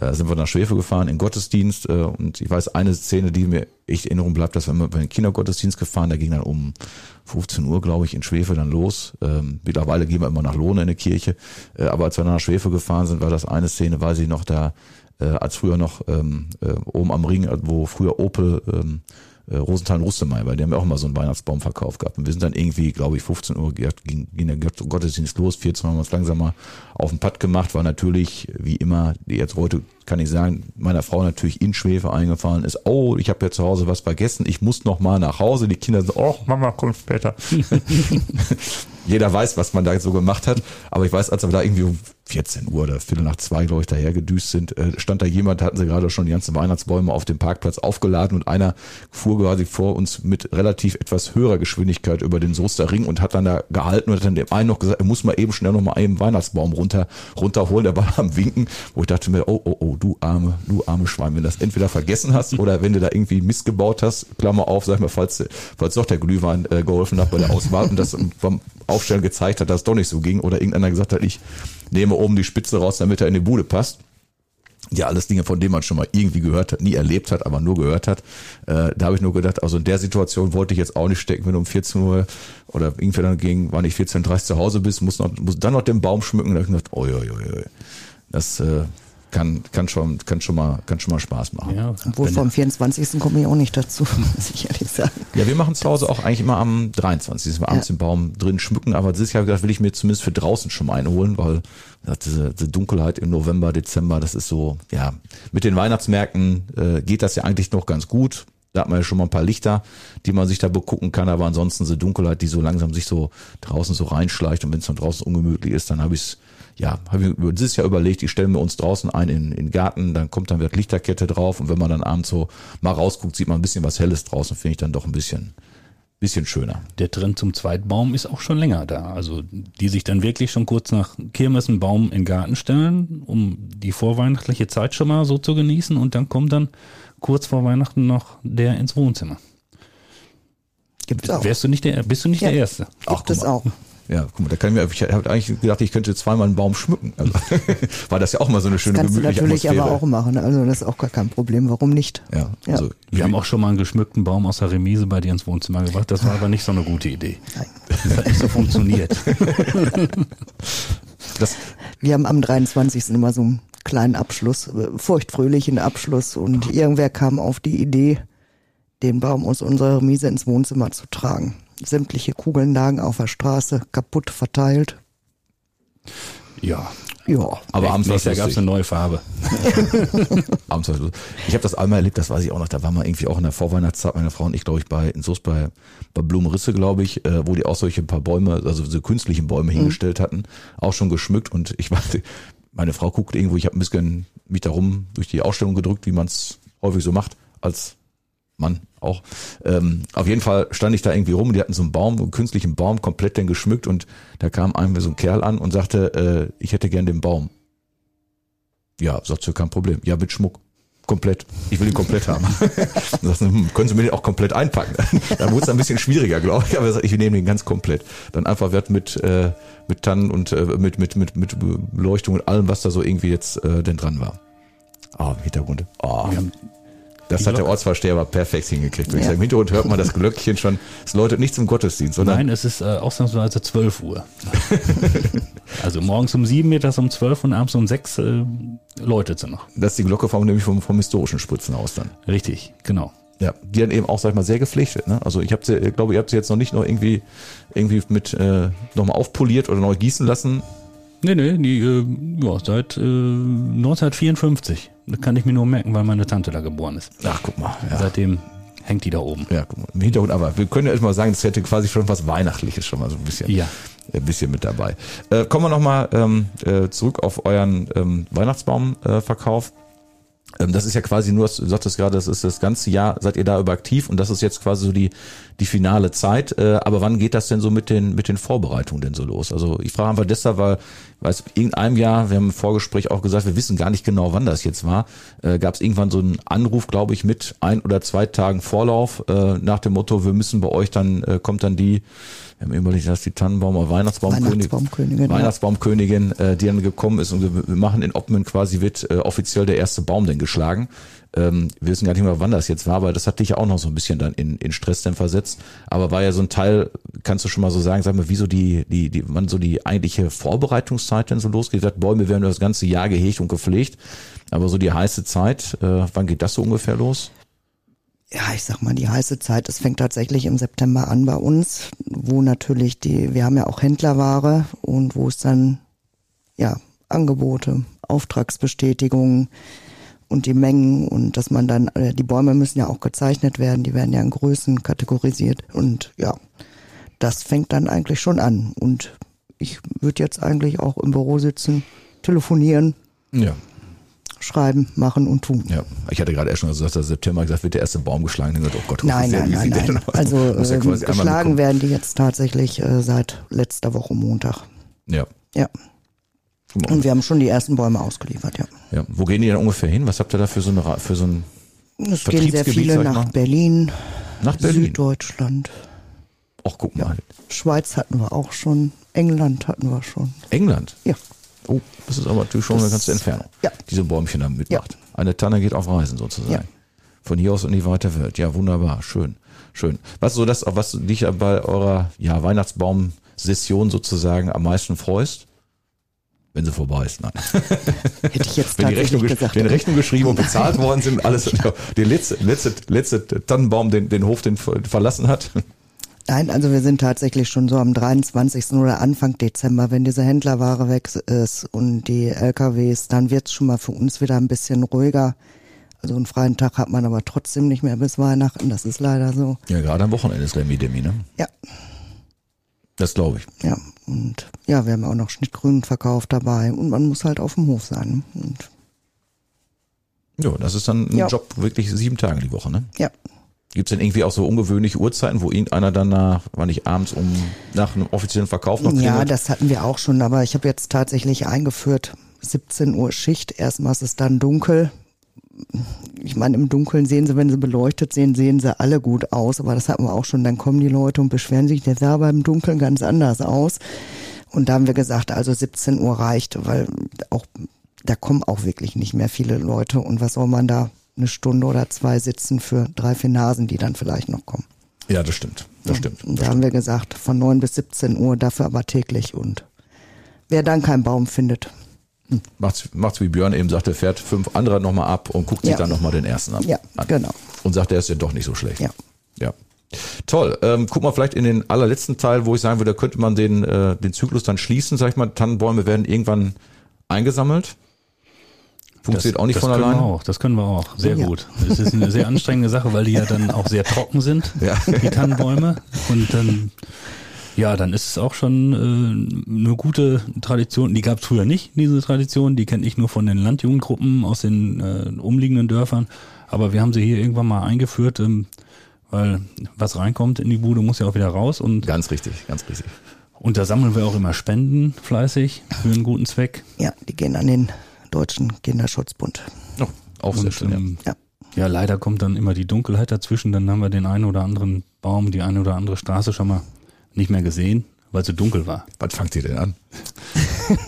äh, sind wir nach Schwefel gefahren in Gottesdienst äh, und ich weiß, eine Szene, die mir echt in Erinnerung bleibt, dass wir immer bei den Kindergottesdienst gefahren, der ging dann um 15 Uhr, glaube ich, in Schwefel dann los. Ähm, mittlerweile gehen wir immer nach Lohne in die Kirche, äh, aber als wir nach Schwefel gefahren sind, war das eine Szene, weiß ich noch, da äh, als früher noch ähm, äh, oben am Ring, wo früher Opel ähm, äh, Rosenthal und Rustemeyer, weil die haben ja auch mal so einen Weihnachtsbaumverkauf gehabt. Und wir sind dann irgendwie, glaube ich, 15 Uhr ging, ging der Gott- Gottesdienst los, 14 Uhr haben wir uns langsam mal auf den Pad gemacht, war natürlich, wie immer, jetzt heute kann ich sagen, meiner Frau natürlich in Schwefel eingefallen ist, oh, ich habe ja zu Hause was vergessen, ich muss noch mal nach Hause. Die Kinder sind, oh, Mama, komm später. <laughs> <laughs> Jeder weiß, was man da so gemacht hat, aber ich weiß, als wir da irgendwie um 14 Uhr oder Viertel nach zwei, glaube ich, daher gedüst sind, äh, stand da jemand, hatten sie gerade schon die ganzen Weihnachtsbäume auf dem Parkplatz aufgeladen und einer fuhr quasi vor uns mit relativ etwas höherer Geschwindigkeit über den Soester Ring und hat dann da gehalten und hat dann dem einen noch gesagt, er muss mal eben schnell noch mal einen Weihnachtsbaum runter, runterholen, der war am Winken, wo ich dachte mir, oh, oh, oh, du arme, du arme Schwein, wenn du das entweder vergessen hast oder wenn du da irgendwie Mist gebaut hast, Klammer auf, sag mal, falls, falls doch der Glühwein äh, geholfen hat bei der Auswahl und das beim Aufstellen gezeigt hat, dass es doch nicht so ging oder irgendeiner gesagt hat, ich nehme oben die Spitze raus, damit er in die Bude passt. Ja, alles Dinge, von denen man schon mal irgendwie gehört hat, nie erlebt hat, aber nur gehört hat. Äh, da habe ich nur gedacht, also in der Situation wollte ich jetzt auch nicht stecken, wenn du um 14 Uhr oder irgendwie dann gegen, war nicht 14.30 Uhr zu Hause bist, muss, noch, muss dann noch den Baum schmücken. Da habe ich gedacht, oi, oi, oi. das äh, kann, kann, schon, kann, schon mal, kann schon mal Spaß machen. Ja, Obwohl wenn- vom 24. komme ich auch nicht dazu, <laughs> muss ich ehrlich sagen. Ja, wir machen zu Hause auch eigentlich immer am 23. dass wir abends den Baum drin schmücken, aber dieses Jahr hab ich gedacht, will ich mir zumindest für draußen schon mal einen holen, weil ja, diese, diese Dunkelheit im November, Dezember, das ist so, ja, mit den Weihnachtsmärkten äh, geht das ja eigentlich noch ganz gut. Da hat man ja schon mal ein paar Lichter, die man sich da begucken kann, aber ansonsten diese Dunkelheit, die so langsam sich so draußen so reinschleicht und wenn es dann draußen ungemütlich ist, dann habe ich ja, habe ich mir dieses Jahr überlegt, ich stelle mir uns draußen ein in, in den Garten, dann kommt dann wieder Lichterkette drauf und wenn man dann abends so mal rausguckt, sieht man ein bisschen was Helles draußen, finde ich dann doch ein bisschen, bisschen schöner. Der Trend zum Zweitbaum ist auch schon länger da. Also die sich dann wirklich schon kurz nach Kirmes einen Baum in den Garten stellen, um die vorweihnachtliche Zeit schon mal so zu genießen und dann kommt dann kurz vor Weihnachten noch der ins Wohnzimmer. Gibt's auch. Wärst du nicht der, bist du nicht Ja. der Erste? Ach, Gibt es auch. Ja, guck mal, da kann ich mir, ich habe eigentlich gedacht, ich könnte zweimal einen Baum schmücken. Also, <laughs> weil das ja auch mal so eine schöne Kannst du gemütliche natürlich Atmosphäre. aber auch machen. Also das ist auch gar kein Problem. Warum nicht? Ja, Ja. also Wir haben auch schon mal einen geschmückten Baum aus der Remise bei dir ins Wohnzimmer gebracht. Das war aber nicht so eine gute Idee. Nein. Das hat nicht so funktioniert. <laughs> das, Wir haben am 23. immer so einen kleinen Abschluss, äh, feuchtfröhlichen Abschluss und irgendwer kam auf die Idee, den Baum aus unserer Remise ins Wohnzimmer zu tragen. Sämtliche Kugeln lagen auf der Straße, kaputt verteilt. Ja. Ja, aber abends war es Jahr gab es eine neue Farbe. <laughs> Abends war es lustig. Ich habe das einmal erlebt, das weiß ich auch noch. Da waren wir irgendwie auch in der Vorweihnachtszeit, meine Frau und ich, glaube ich, bei in Soest bei, bei Blumenrisse, glaube ich, äh, wo die auch solche paar Bäume, also so künstlichen Bäume hingestellt hatten, auch schon geschmückt. Und ich war, meine Frau guckte irgendwo, ich habe ein bisschen mich darum durch die Ausstellung gedrückt, wie man es häufig so macht, als Mann auch. Ähm, auf jeden Fall stand ich da irgendwie rum, die hatten so einen Baum, einen künstlichen Baum, komplett denn geschmückt und da kam einem so ein Kerl an und sagte, äh, ich hätte gern den Baum. Ja, sagt sie, kein Problem. Ja, mit Schmuck. Komplett. Ich will ihn komplett haben. <laughs> Sagt, sie, hm, können Sie mir den auch komplett einpacken? <laughs> Dann wurde es ein bisschen schwieriger, glaube ich. Aber er sagt, ich nehme den ganz komplett. Dann einfach wird mit, äh, mit Tannen und äh, mit, mit, mit, mit Beleuchtung und allem, was da so irgendwie jetzt äh, denn dran war. Ah, im Hintergrund. Ah, Wir haben das hat der. Ortsvorsteher aber perfekt hingekriegt. würde ich Ja. sagen. Im Hintergrund hört man das Glöckchen schon. Es läutet nicht zum Gottesdienst, sondern Nein, es ist äh, ausnahmsweise 12 Uhr. <laughs> also morgens um 7, mittags um 12 und abends um 6 äh, läutet sie noch. das ist die Glocke vom, nämlich vom, vom historischen Spritzenhaus dann. Richtig, genau. Ja, die dann eben auch, sag ich mal, sehr gepflegt Ne? Also ich habe sie, ich glaube, ihr habt sie jetzt noch nicht noch irgendwie, irgendwie mit äh, nochmal aufpoliert oder neu gießen lassen. Nee, nee, die, äh, ja, seit äh, 1954. Das kann ich mir nur merken, weil meine Tante da geboren ist. Ach, guck mal. Ja. Seitdem hängt die da oben. Ja, guck mal. Im Hintergrund, aber wir können ja erstmal sagen, das hätte quasi schon was Weihnachtliches schon mal so ein bisschen. Ja. Ein bisschen mit dabei. Äh, kommen wir nochmal ähm, äh, zurück auf euren ähm, Weihnachtsbaumverkauf. Äh, das ist ja quasi nur, du sagtest gerade, das ist das ganze Jahr, seid ihr da über aktiv und das ist jetzt quasi so die, die finale Zeit. Äh, aber wann geht das denn so mit den, mit den Vorbereitungen denn so los? Also ich frage einfach deshalb, weil, weiß, in einem Jahr, wir haben im Vorgespräch auch gesagt, wir wissen gar nicht genau, wann das jetzt war, äh, gab es irgendwann so einen Anruf, glaube ich, mit ein oder zwei Tagen Vorlauf äh, nach dem Motto, wir müssen bei euch dann, äh, kommt dann die, überlegt, das ist die Tannenbaum oder Weihnachtsbaumkönigin, Weihnachtsbaumkönigin. Weihnachtsbaumkönigin, äh, die dann gekommen ist und wir, wir machen in Oppmann quasi wird äh, offiziell der erste Baum denn geschlagen. Ähm, wir wissen gar nicht mehr, wann das jetzt war, aber das hat dich ja auch noch so ein bisschen dann in, in Stress dann versetzt. Aber war ja so ein Teil, kannst du schon mal so sagen, sag mal, wieso die, die, die, wann so die eigentliche Vorbereitungszeit denn so losgeht? Gesagt, Bäume werden das ganze Jahr gehegt und gepflegt. Aber so die heiße Zeit, äh, wann geht das so ungefähr los? Ja, ich sag mal, die heiße Zeit, es fängt tatsächlich im September an bei uns, wo natürlich die, wir haben ja auch Händlerware und wo es dann, ja, Angebote, Auftragsbestätigungen und die Mengen und dass man dann, äh, die Bäume müssen ja auch gezeichnet werden, die werden ja in Größen kategorisiert und ja, das fängt dann eigentlich schon an und ich würde jetzt eigentlich auch im Büro sitzen, telefonieren, Ja. Schreiben, machen und tun. Ja, ich hatte gerade erst schon gesagt, dass September gesagt wird der erste Baum geschlagen. Dachte, Oh Gott, Nein, nein, nein, nein. Also ja ähm, geschlagen werden die jetzt tatsächlich äh, seit letzter Woche Montag. Ja. Ja. Und wir haben schon die ersten Bäume ausgeliefert, ja. ja. Wo gehen die denn ungefähr hin? Was habt ihr da für so, eine, für so ein Es gehen sehr viele nach? Berlin, nach Berlin? Süddeutschland. Ach, guck mal. Schweiz hatten wir auch schon, England hatten wir schon. England. Ja. Oh, das ist aber natürlich schon eine Das- ganze Entfernung. ja. Diese Bäumchen da mitmacht. Eine Tanne geht auf Reisen sozusagen. Ja. Von hier aus in die weite Welt. Ja, wunderbar. Schön. Schön. Was so das, auf was du dich bei eurer ja, Weihnachtsbaum-Session sozusagen am meisten freust? Wenn sie vorbei ist, nein. Hätte ich jetzt <laughs> Wenn die Rechnung, gesagt. wenn Rechnung geschrieben und bezahlt worden sind, alles, <laughs> der letzte, letzte, letzte Tannenbaum den, den Hof den ver- verlassen hat. Nein, also wir sind tatsächlich schon so am 23. oder Anfang Dezember, wenn diese Händlerware weg ist und die LKWs, dann wird's schon mal für uns wieder ein bisschen ruhiger. Also einen freien Tag hat man aber trotzdem nicht mehr bis Weihnachten, das ist leider so. Ja, gerade am Wochenende ist Remi Demi, ne? Ja, Das glaube ich. ja. Und ja, wir haben auch noch Schnittgrünenverkauf dabei und man muss halt auf dem Hof sein. Und Ja, das ist dann ein Ja. Job wirklich sieben Tage die Woche, ne? ja, Gibt es denn irgendwie auch so ungewöhnliche Uhrzeiten, wo irgendeiner dann nach, war nicht abends um nach einem offiziellen Verkauf noch klingelt? Ja, das hatten wir auch schon, aber ich habe jetzt tatsächlich eingeführt, 17 Uhr Schicht, erstmal ist es dann dunkel. Ich meine, im Dunkeln sehen sie, wenn sie beleuchtet sehen, sehen sie alle gut aus, aber das hatten wir auch schon. Dann kommen die Leute und beschweren sich, der sah beim Dunkeln ganz anders aus. Und da haben wir gesagt, also 17 Uhr reicht, weil auch da kommen auch wirklich nicht mehr viele Leute. Und was soll man da eine Stunde oder zwei sitzen für drei, vier Nasen, die dann vielleicht noch kommen? Ja, das stimmt. Das stimmt. Und Das da haben wir gesagt, von 9 bis 17 Uhr, dafür aber täglich. Und wer dann keinen Baum findet, macht's, macht's wie Björn eben sagte, fährt fünf andere nochmal ab und guckt sich Ja. dann nochmal den ersten an. Ja, an. genau. Und sagt, der ist ja doch nicht so schlecht. Ja. Ja. Toll. Ähm, guck mal vielleicht in den allerletzten Teil, wo ich sagen würde, da könnte man den, äh, den Zyklus dann schließen, sag ich mal, Tannenbäume werden irgendwann eingesammelt. Funktioniert auch nicht das von können alleine. Wir auch, das können wir auch. Sehr Ja. gut. Es ist eine sehr anstrengende Sache, weil die ja dann auch sehr trocken sind, <laughs> Ja. die Tannenbäume. Und dann, ja, dann ist es auch schon äh, eine gute Tradition. Die gab es früher nicht, diese Tradition. Die kenne ich nur von den Landjugendgruppen aus den äh, umliegenden Dörfern. Aber wir haben sie hier irgendwann mal eingeführt, ähm, weil was reinkommt in die Bude, muss ja auch wieder raus. Und, Ganz richtig, ganz richtig. und da sammeln wir auch immer Spenden fleißig für einen guten Zweck. ja, die gehen an den Deutschen Kinderschutzbund. Oh, auch sehr schön. Ja. ähm, Ja. Ja, leider kommt dann immer die Dunkelheit dazwischen. Dann haben wir den einen oder anderen Baum, die eine oder andere Straße schon mal nicht mehr gesehen, weil es so dunkel war. Wann fangt ihr denn an? <laughs>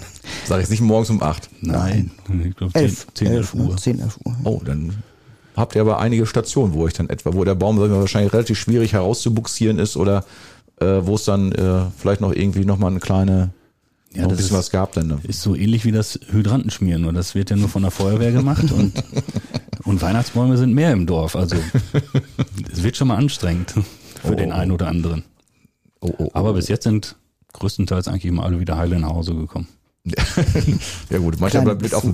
Sag ich nicht morgens um acht. Nein, ich glaube 10, 11, 10 11 Uhr. 10, 11 Uhr. Oh, dann habt ihr aber einige Stationen, wo ich dann etwa, wo der Baum wahrscheinlich relativ schwierig herauszubuxieren ist oder äh, wo es dann äh, vielleicht noch irgendwie noch mal eine kleine, Ja, noch ein das bisschen ist- was gab dann. Ne? Ist so ähnlich wie das Hydrantenschmieren, nur das wird ja nur von der Feuerwehr gemacht und, <laughs> und Weihnachtsbäume sind mehr im Dorf. Also <laughs> es wird schon mal anstrengend für Oh, den oh. einen oder anderen. Oh, oh, oh. Aber bis jetzt sind größtenteils eigentlich immer alle wieder heile nach Hause gekommen. <laughs> Ja gut, manchmal bleibt, auf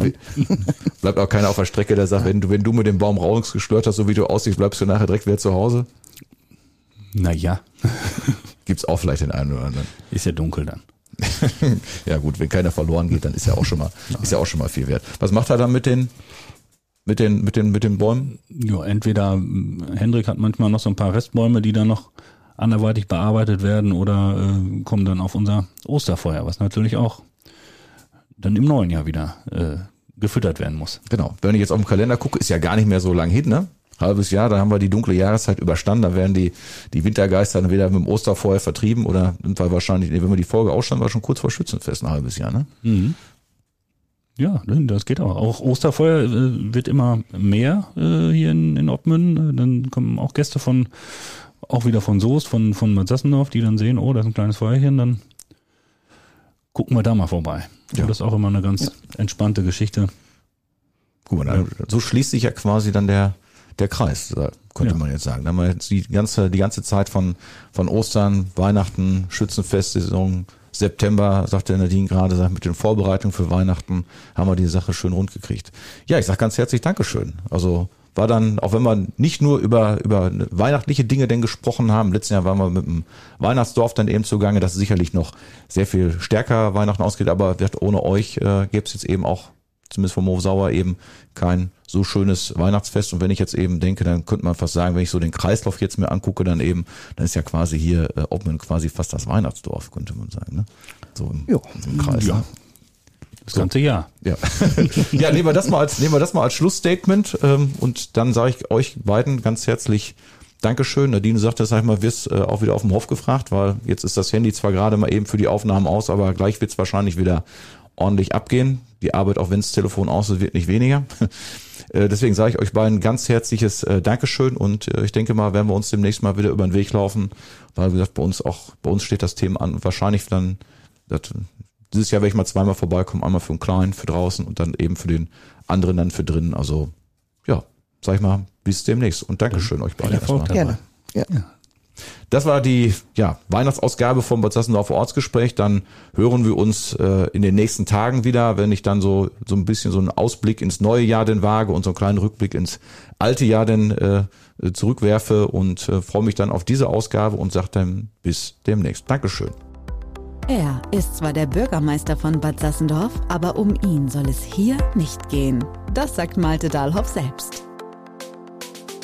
bleibt auch keiner auf der Strecke, der sagt, wenn du, wenn du mit dem Baum rausgeschlört hast, so wie du aussiehst, bleibst du nachher direkt wieder zu Hause. Naja, Gibt's auch vielleicht den einen oder anderen. ist ja dunkel dann. <laughs> Ja gut, wenn keiner verloren geht, dann ist ja auch schon mal, ist ja auch schon mal viel wert. Was macht er dann mit den, mit den, mit den, mit den Bäumen? Ja, entweder ähm, Hendrik hat manchmal noch so ein paar Restbäume, die dann noch anderweitig bearbeitet werden oder äh, kommen dann auf unser Osterfeuer, was natürlich auch dann im neuen Jahr wieder äh, gefüttert werden muss. Genau. Wenn ich jetzt auf den Kalender gucke, ist ja gar nicht mehr so lang hin, ne? Halbes Jahr, da haben wir die dunkle Jahreszeit überstanden, da werden die, die Wintergeister dann wieder mit dem Osterfeuer vertrieben oder sind wir wahrscheinlich, nee, wenn wir die Folge ausstanden, war schon kurz vor Schützenfest ein halbes Jahr, ne? Ja, ne, das geht auch. Auch Osterfeuer äh, wird immer mehr äh, hier in, in Ottmünden. Äh, Dann kommen auch Gäste von, auch wieder von Soest, von, von Bad Sassendorf, die dann sehen, oh, da ist ein kleines Feuerchen, dann gucken wir da mal vorbei. Ja. Ja. Das ist auch immer eine ganz entspannte Geschichte. Guck mal, dann, so schließt sich ja quasi dann der, der Kreis, da könnte Ja. man jetzt sagen. Da haben wir jetzt die ganze, die ganze Zeit von, von Ostern, Weihnachten, Schützenfestsaison, September, sagte Nadine gerade, sagt, mit den Vorbereitungen für Weihnachten haben wir die Sache schön rund gekriegt. Ja, ich sag ganz herzlich Dankeschön. Also war dann, auch wenn wir nicht nur über, über weihnachtliche Dinge denn gesprochen haben, letzten Jahr waren wir mit dem Weihnachtsdorf dann eben zugange, das sicherlich noch sehr viel stärker Weihnachten ausgeht, aber wird ohne euch äh, gäbe es jetzt eben auch zumindest vom Hof Sauer eben kein so schönes Weihnachtsfest. Und wenn ich jetzt eben denke, dann könnte man fast sagen, wenn ich so den Kreislauf jetzt mir angucke, dann eben, dann ist ja quasi hier äh, Oppmann quasi fast das Weihnachtsdorf, könnte man sagen. Ne? So im, Ja. im Kreis. Ja. Ne? Das ganze Jahr. Ja. <laughs> ja, nehmen wir das mal als, nehmen wir das mal als Schlussstatement. Ähm, und dann sage ich euch beiden ganz herzlich Dankeschön. Nadine sagte, sag ich mal, wirst äh, auch wieder auf dem Hof gefragt, weil jetzt ist das Handy zwar gerade mal eben für die Aufnahmen aus, aber gleich wird es wahrscheinlich wieder ordentlich abgehen. Die Arbeit, auch wenn das Telefon aus ist, wird nicht weniger. <laughs> Äh, Deswegen sage ich euch beiden ganz herzliches äh, Dankeschön und äh, ich denke mal, werden wir uns demnächst mal wieder über den Weg laufen, weil wie gesagt, bei uns auch, bei uns steht das Thema an. Wahrscheinlich dann, das, dieses Jahr werde ich mal zweimal vorbeikommen, einmal für den Kleinen, für draußen und dann eben für den anderen dann für drinnen. Also ja, sag ich mal, bis demnächst und Dankeschön euch beiden. Erfolg erstmal. Gerne. Ja. Das war die ja, Weihnachtsausgabe vom Bad Ortsgespräch. Dann hören wir uns äh, in den nächsten Tagen wieder, wenn ich dann so so ein bisschen so einen Ausblick ins neue Jahr denn wage und so einen kleinen Rückblick ins alte Jahr denn äh, zurückwerfe und äh, freue mich dann auf diese Ausgabe und sage dann bis demnächst. Dankeschön. Er ist zwar der Bürgermeister von Bad Sassendorf, aber um ihn soll es hier nicht gehen. Das sagt Malte Dahlhoff selbst.